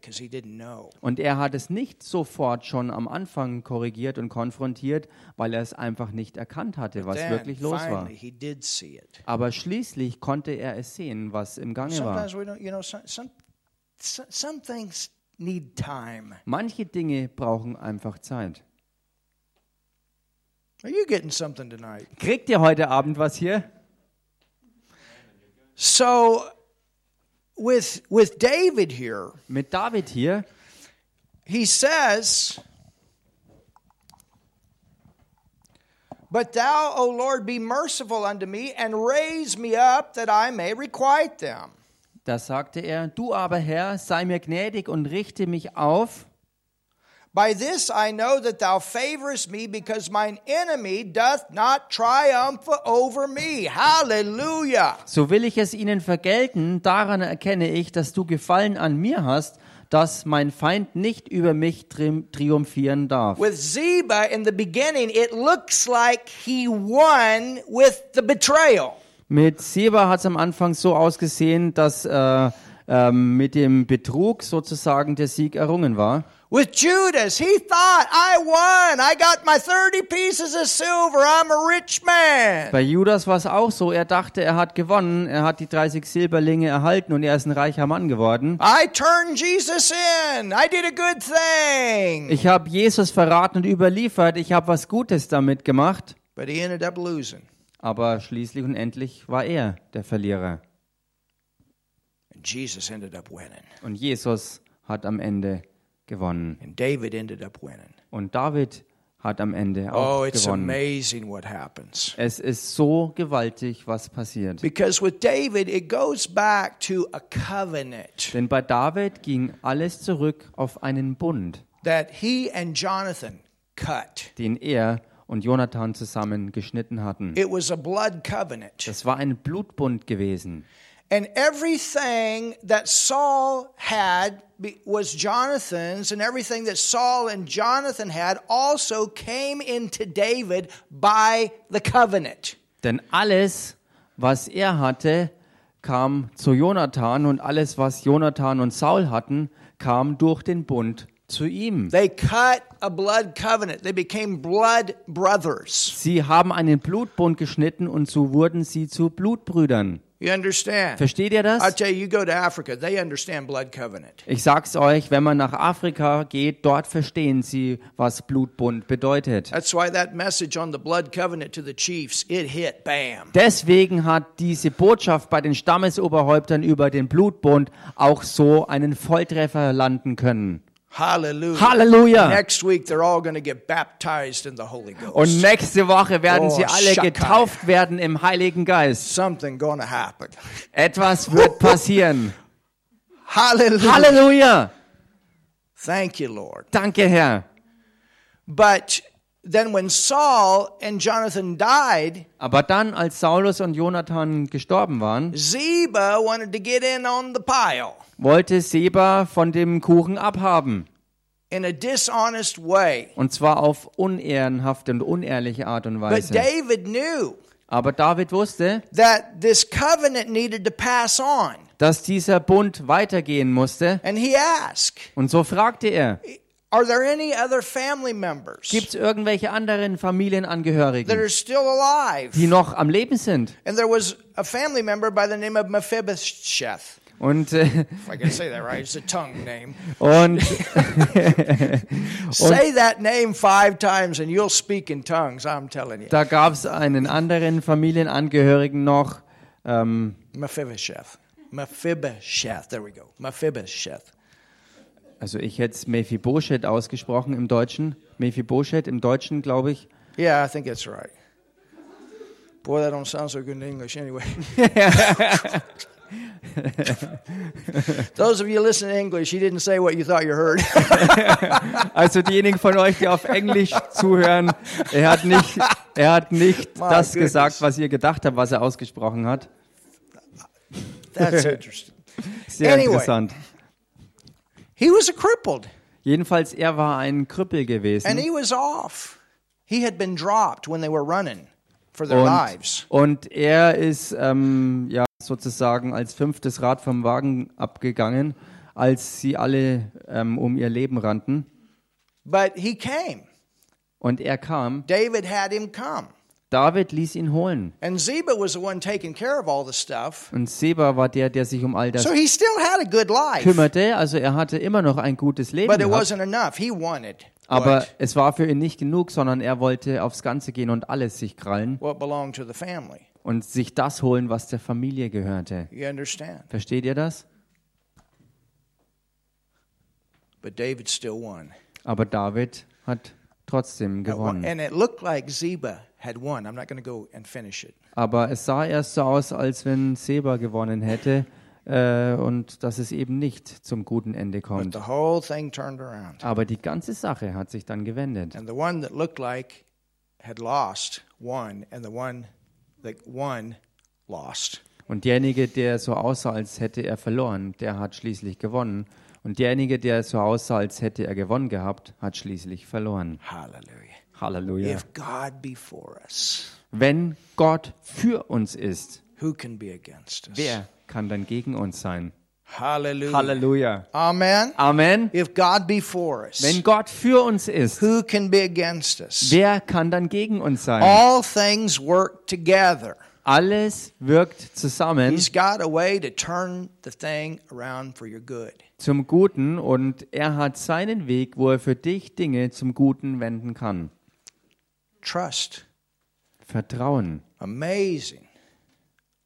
Und er hat es nicht sofort schon am Anfang korrigiert und konfrontiert, weil er es einfach nicht erkannt hatte, was Then wirklich los war. Aber schließlich konnte er es sehen, was im Gange war. Sometimes you know, some, some, some things need time. Manche Dinge brauchen einfach Zeit. Are you getting something tonight? Kriegt ihr heute Abend was hier? So, with with David here, Mit David hier, he says, But thou, O Lord, be merciful unto me and raise me up that I may requite them. Da sagte er, du aber Herr, sei mir gnädig und richte mich auf. By this I know that thou favorest me, because mine enemy doth not triumph over me. Hallelujah. So will ich es ihnen vergelten, daran erkenne ich, dass du Gefallen an mir hast, dass mein Feind nicht über mich tri triumphieren darf. With Ziba in the beginning, it looks like he won with the betrayal. Mit Seba hat es am Anfang so ausgesehen, dass äh, ähm, mit dem Betrug sozusagen der Sieg errungen war. With Judas, he thought, I won. I got my 30 pieces of silver. I'm a rich man. Bei Judas war es auch so, er dachte, er hat gewonnen, er hat die 30 Silberlinge erhalten und er ist ein reicher Mann geworden. I turned Jesus in. I did a good thing. Ich habe Jesus verraten und überliefert, ich habe was Gutes damit gemacht, But he ended up losing. Aber schließlich und endlich war er der Verlierer. And Jesus ended up winning. Und Jesus hat am Ende gewonnen. And David ended up winning. Und David hat am Ende auch Oh, it's gewonnen. amazing what happens. Es ist so gewaltig, was passiert. Because with David, it goes back to a covenant Denn bei David ging alles zurück auf einen Bund, that he and Jonathan cut. den er und Jonathan zusammen geschnitten hatten. It was a blood covenant. Das war ein Blutbund gewesen. And everything that Saul had was Jonathan's, and everything that Saul and Jonathan had also came into David by the covenant. Denn alles, was er hatte, kam zu Jonathan und alles, was Jonathan und Saul hatten, kam durch den Bund zu ihm. They cut a blood covenant, they became blood brothers. Sie haben einen Blutbund geschnitten und so wurden sie zu Blutbrüdern. You understand? Versteht ihr das? tell you, you go to Africa, they understand blood covenant. Ich sag's euch, wenn man nach Afrika geht, dort verstehen sie, was Blutbund bedeutet. That's why that message on the blood covenant to the chiefs, it hit, bam. Deswegen hat diese Botschaft bei den Stammesoberhäuptern über den Blutbund auch so einen Volltreffer landen können. Hallelujah. Halleluja! Next week, they're all going to get baptized in the Holy Ghost. Und nächste Woche werden Oh, sie alle Shakai. getauft werden im Heiligen Geist. Etwas wird passieren. Hallelujah. Halleluja! Thank you, Lord. Danke, Herr. But then when Saul and Jonathan died, Aber dann, als Saulus und Jonathan gestorben waren, Ziba wanted to get in on the pile wollte Seba von dem Kuchen abhaben. in a dishonest way. Und zwar auf unehrenhafte und unehrliche Art und But Weise. David knew Aber David wusste, that this covenant needed to pass on. dass dieser Bund weitergehen musste. And he asked, Und so fragte er, Are there any other family members gibt es irgendwelche anderen that Familienangehörigen, are still alive? die noch am Leben sind? And there was a family member by the name of Mephibosheth. Und, äh, If I can say that right, it's a tongue name. und, Say that name five times and you'll speak in tongues, I'm telling you. da gab es einen anderen Familienangehörigen noch, ähm, Mephibosheth. Mephibosheth. There we go. Mephibosheth. Also ich hätte es Mephibosheth ausgesprochen im Deutschen. Mephibosheth im Deutschen, glaube ich. Yeah, I think that's right. Boy, that don't sound so good in English anyway. Those of you listening to English, he didn't say what you thought you heard. Also diejenigen von euch, die auf Englisch zuhören, er hat nicht, er hat nicht My das goodness. gesagt, was ihr gedacht habt, was er ausgesprochen hat. That's interesting. Sehr Anyway. interessant. He was a crippled, Jedenfalls, er war ein Krüppel and gewesen he was off. He had been dropped when they were running. for their Und, lives. und er ist ähm, ja sozusagen als fünftes Rad vom Wagen abgegangen, als sie alle ähm, um ihr Leben rannten. But he came. Und er kam. David had him come. David ließ ihn holen. And Ziba was the one taking care of all the stuff. Und Seba war der, der sich um all das So he still had a good life. kümmerte. Also er hatte immer noch ein gutes Leben But it gehabt. wasn't enough. He wanted Aber what, es war für ihn nicht genug, sondern er wollte aufs Ganze gehen und alles sich krallen what belonged to the family. und sich das holen, was der Familie gehörte. You understand? Versteht ihr das? But David still won. Aber David hat trotzdem gewonnen. And it looked like Ziba had won. I'm not going to go and finish it. Aber es sah erst so aus, als wenn Seba gewonnen hätte äh, und dass es eben nicht zum guten Ende But kommt. the whole thing turned around. Aber die ganze Sache hat sich dann gewendet. And the one that looked like had lost won, and the one that won lost. Und derjenige, der so aussah, als hätte er verloren, der hat schließlich gewonnen. Und derjenige, der so aussah, als hätte er gewonnen gehabt, hat schließlich verloren. Hallelujah. Halleluja. If God be for us, Wenn Gott für uns ist, who can be against us? wer kann dann gegen uns sein? Hallelujah. Halleluja. Amen. Amen. If God be for us, Wenn Gott für uns ist, who can be against us? wer kann dann gegen uns sein? All things work together. Alles wirkt zusammen He's got a way to turn the thing around for your good. zum Guten und er hat seinen Weg, wo er für dich Dinge zum Guten wenden kann. Trust. Vertrauen. Amazing.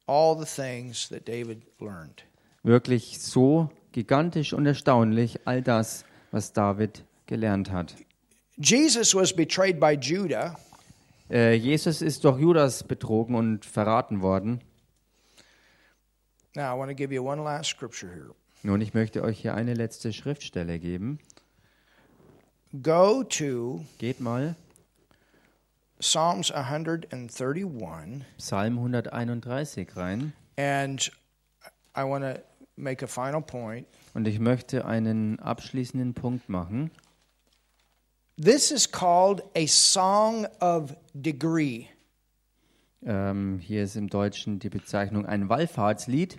All the things that David learned. Wirklich so gigantisch und erstaunlich all das, was David gelernt hat. Jesus was betrayed by Judah, Äh, Jesus ist durch Judas betrogen und verraten worden. Now, I want to give you one last scripture here. Nun, ich möchte euch hier eine letzte Schriftstelle geben. Go to Geht mal Psalms 131, Psalm 131 rein. and I want to make a final point. Und ich möchte einen abschließenden Punkt machen. This is called a song of degree. Ähm, hier ist im Deutschen die Bezeichnung ein Wallfahrtslied.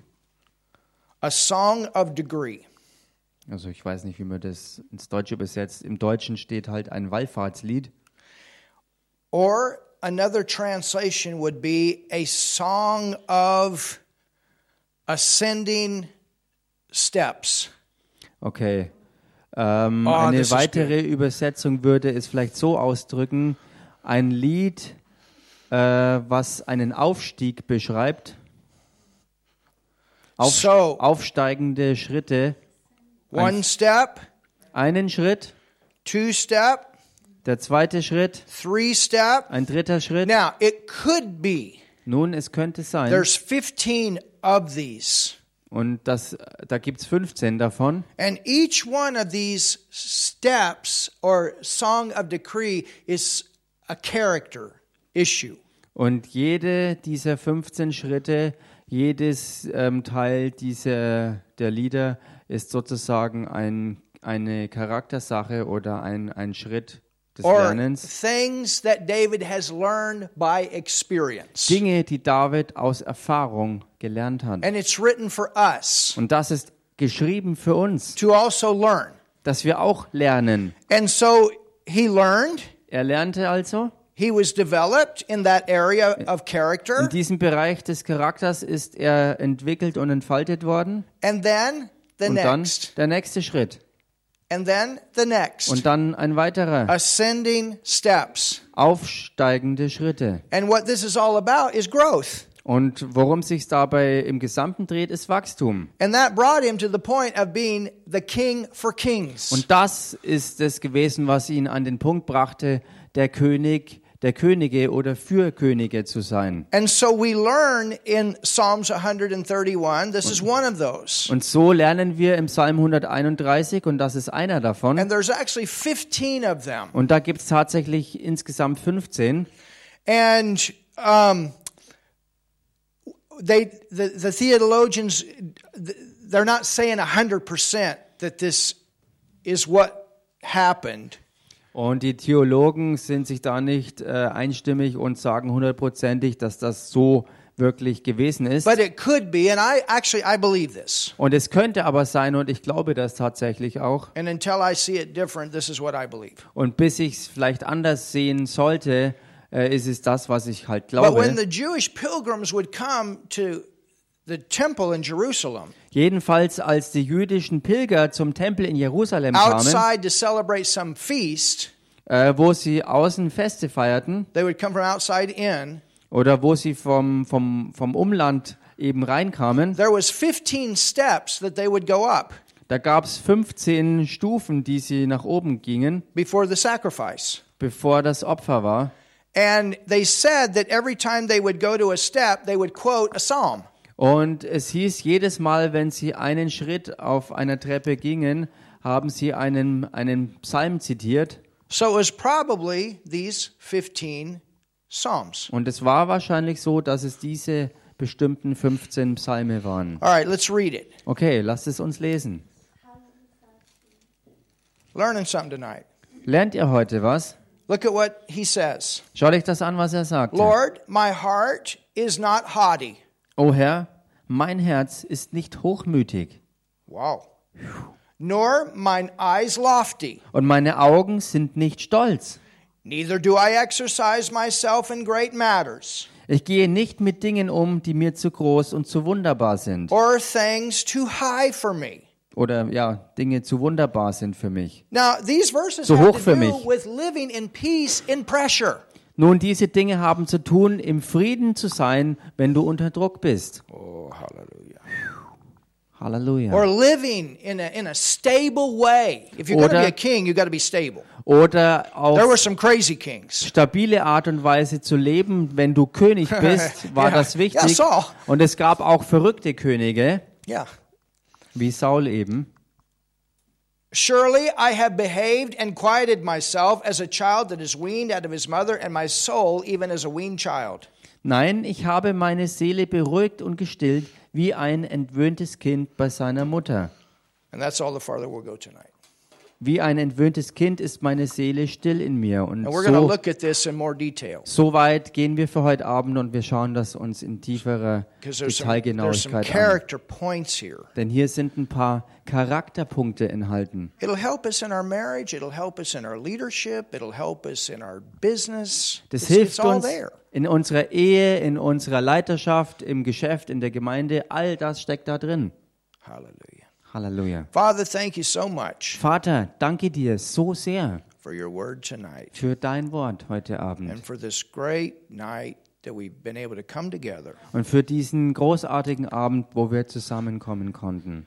A song of degree. Also ich weiß nicht, wie man das ins Deutsche übersetzt. Im Deutschen steht halt ein Wallfahrtslied. Or another translation would be a song of ascending steps. Okay. Ähm, Oh, eine weitere Übersetzung würde es vielleicht so ausdrücken: ein Lied, äh, was einen Aufstieg beschreibt. Auf, So- aufsteigende Schritte. One step, Einen Schritt, two step, der zweite Schritt, three step. ein dritter Schritt. Now, it could be Nun, es könnte sein, there's 15 of these. und das, da gibt es 15 davon. And each one of these steps or song of decree is a character issue. Und jede dieser 15 Schritte, jedes ähm, Teil dieser, der Lieder ist sozusagen ein, eine Charaktersache oder ein, ein Schritt des Or Lernens. things that David has learned by experience. Dinge, die David aus Erfahrung gelernt hat. And it's written for us Und das ist geschrieben für uns, to also learn. dass wir auch lernen. And so he learned, Er lernte also, he was developed in that area of in character, diesem Bereich des Charakters ist er entwickelt und entfaltet worden. and then the Und dann next, der nächste Schritt. And then the next. Und dann ein weiterer. Ascending steps. Aufsteigende Schritte. And what this is all about is growth. Und worum sich dabei im Gesamten dreht, ist Wachstum. And that brought him to the point of being the king for kings. Und das ist es gewesen, was ihn an den Punkt brachte, der König der Könige oder für Könige zu sein. And so we learn in Psalms 131, this is one of those. Und so lernen wir im Psalm 131, und das ist einer davon. And there's actually 15 of them. Und da gibt es tatsächlich insgesamt 15. And um, they, the, the theologians, they're not saying 100% that this is what happened. Und die Theologen sind sich da nicht äh, einstimmig und sagen hundertprozentig, dass das so wirklich gewesen ist. But it could be, and I actually I believe this. Und es könnte aber sein, und ich glaube das tatsächlich auch. And until I see it different, this is what I believe. Und bis ich es vielleicht anders sehen sollte, äh, ist es das, was ich halt But when glaube. the Jewish pilgrims would come to the temple in Jerusalem, Jedenfalls, als die jüdischen Pilger zum Tempel in Jerusalem kamen, outside to celebrate some feast, äh, wo sie außen Feste feierten they would come from outside in. oder wo sie vom, vom, vom Umland eben reinkamen, There was 15 steps that they would go up da gab es 15 Stufen, die sie nach oben gingen, before the sacrifice. bevor das Opfer war. And they said that every time they would go to a step, they would quote a psalm. Und es hieß, jedes Mal, wenn sie einen Schritt auf einer Treppe gingen, haben sie einen, einen Psalm zitiert. So was probably these 15 psalms. Und es war wahrscheinlich so, dass es diese bestimmten 15 Psalme waren. All right, let's read it. Okay, lasst es uns lesen. Learning something tonight. Lernt ihr heute was? Look at what he says. Schaut euch das an, was er sagt. Lord, my heart is not haughty. O Herr, mein Herz ist nicht hochmütig Wow. Nor mine eyes lofty. und meine Augen sind nicht stolz. Neither do I exercise myself in great matters, Ich gehe nicht mit Dingen um, die mir zu groß und zu wunderbar sind. or things too high for me. Oder ja, Dinge zu wunderbar sind für mich. Now, these verses Zu have hoch to für do mich. with living in peace in pressure. Nun, diese Dinge haben zu tun, im Frieden zu sein, wenn du unter Druck bist. Oh, hallelujah. Halleluja. Or living in a, in a stable way. If you're going to Oder- be a king, you've got to be stable. Oder There were auf some crazy kings. stabile Art und Weise zu leben, wenn du König bist, war Ja. das Ja, wichtig. Saul. Und es gab auch verrückte Könige, Yeah. wie Saul eben. Surely I have behaved and quieted myself as a child that is weaned out of his mother, and my soul even as a weaned child. Nein, ich habe meine Seele beruhigt und gestillt, wie ein entwöhntes Kind bei seiner Mutter. And that's all the farther we'll go tonight. Wie ein entwöhntes Kind ist meine Seele still in mir. Und so, so weit gehen wir für heute Abend und wir schauen das uns in tieferer Detailgenauigkeit an. Denn hier sind ein paar Charakterpunkte enthalten. It'll help us in our marriage, it'll help us in our leadership, it'll help us in our business. Das hilft uns in unserer Ehe, in unserer Leiterschaft, im Geschäft, in der Gemeinde. All das steckt da drin. Hallelujah. Halleluja. Father, thank you so much Vater, danke dir so sehr for your word tonight für dein Wort heute and Abend for this great night that we've been able to come together und für diesen großartigen Abend, wo wir zusammenkommen konnten,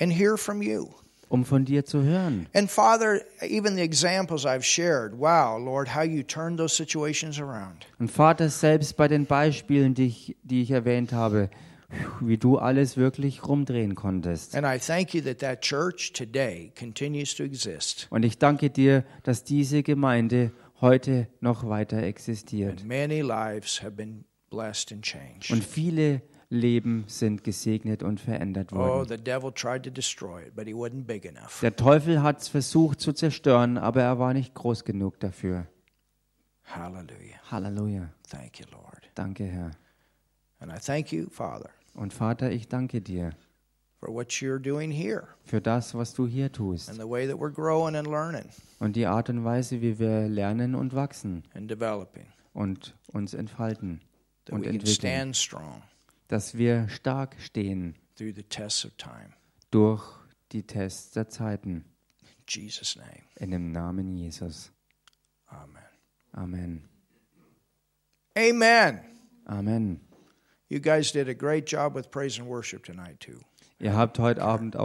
and hear from you. um von dir zu hören. And Father, even the examples I've shared, wow, Lord, how you turned those situations around. Und Vater, selbst bei den Beispielen, die ich, die ich erwähnt habe, wie du alles wirklich rumdrehen konntest. And I thank you that that church today continues to exist. Und ich danke dir, dass diese Gemeinde heute noch weiter existiert. And many lives have been blessed and changed. Und viele Leben sind gesegnet und verändert Oh, worden. Der Teufel hat es versucht zu zerstören, aber er war nicht groß genug dafür. Halleluja. Lord. Danke, Herr. And I thank you, Father, Und Vater, ich danke dir für das, was du hier tust und die Art und Weise, wie wir lernen und wachsen und uns entfalten und entwickeln, dass wir stark stehen durch die Tests der Zeiten. In Jesus' name, In dem Namen Jesus. amen. Amen. Amen. Amen. You guys did a great job with praise and worship tonight, too. Ihr habt heute Abend auch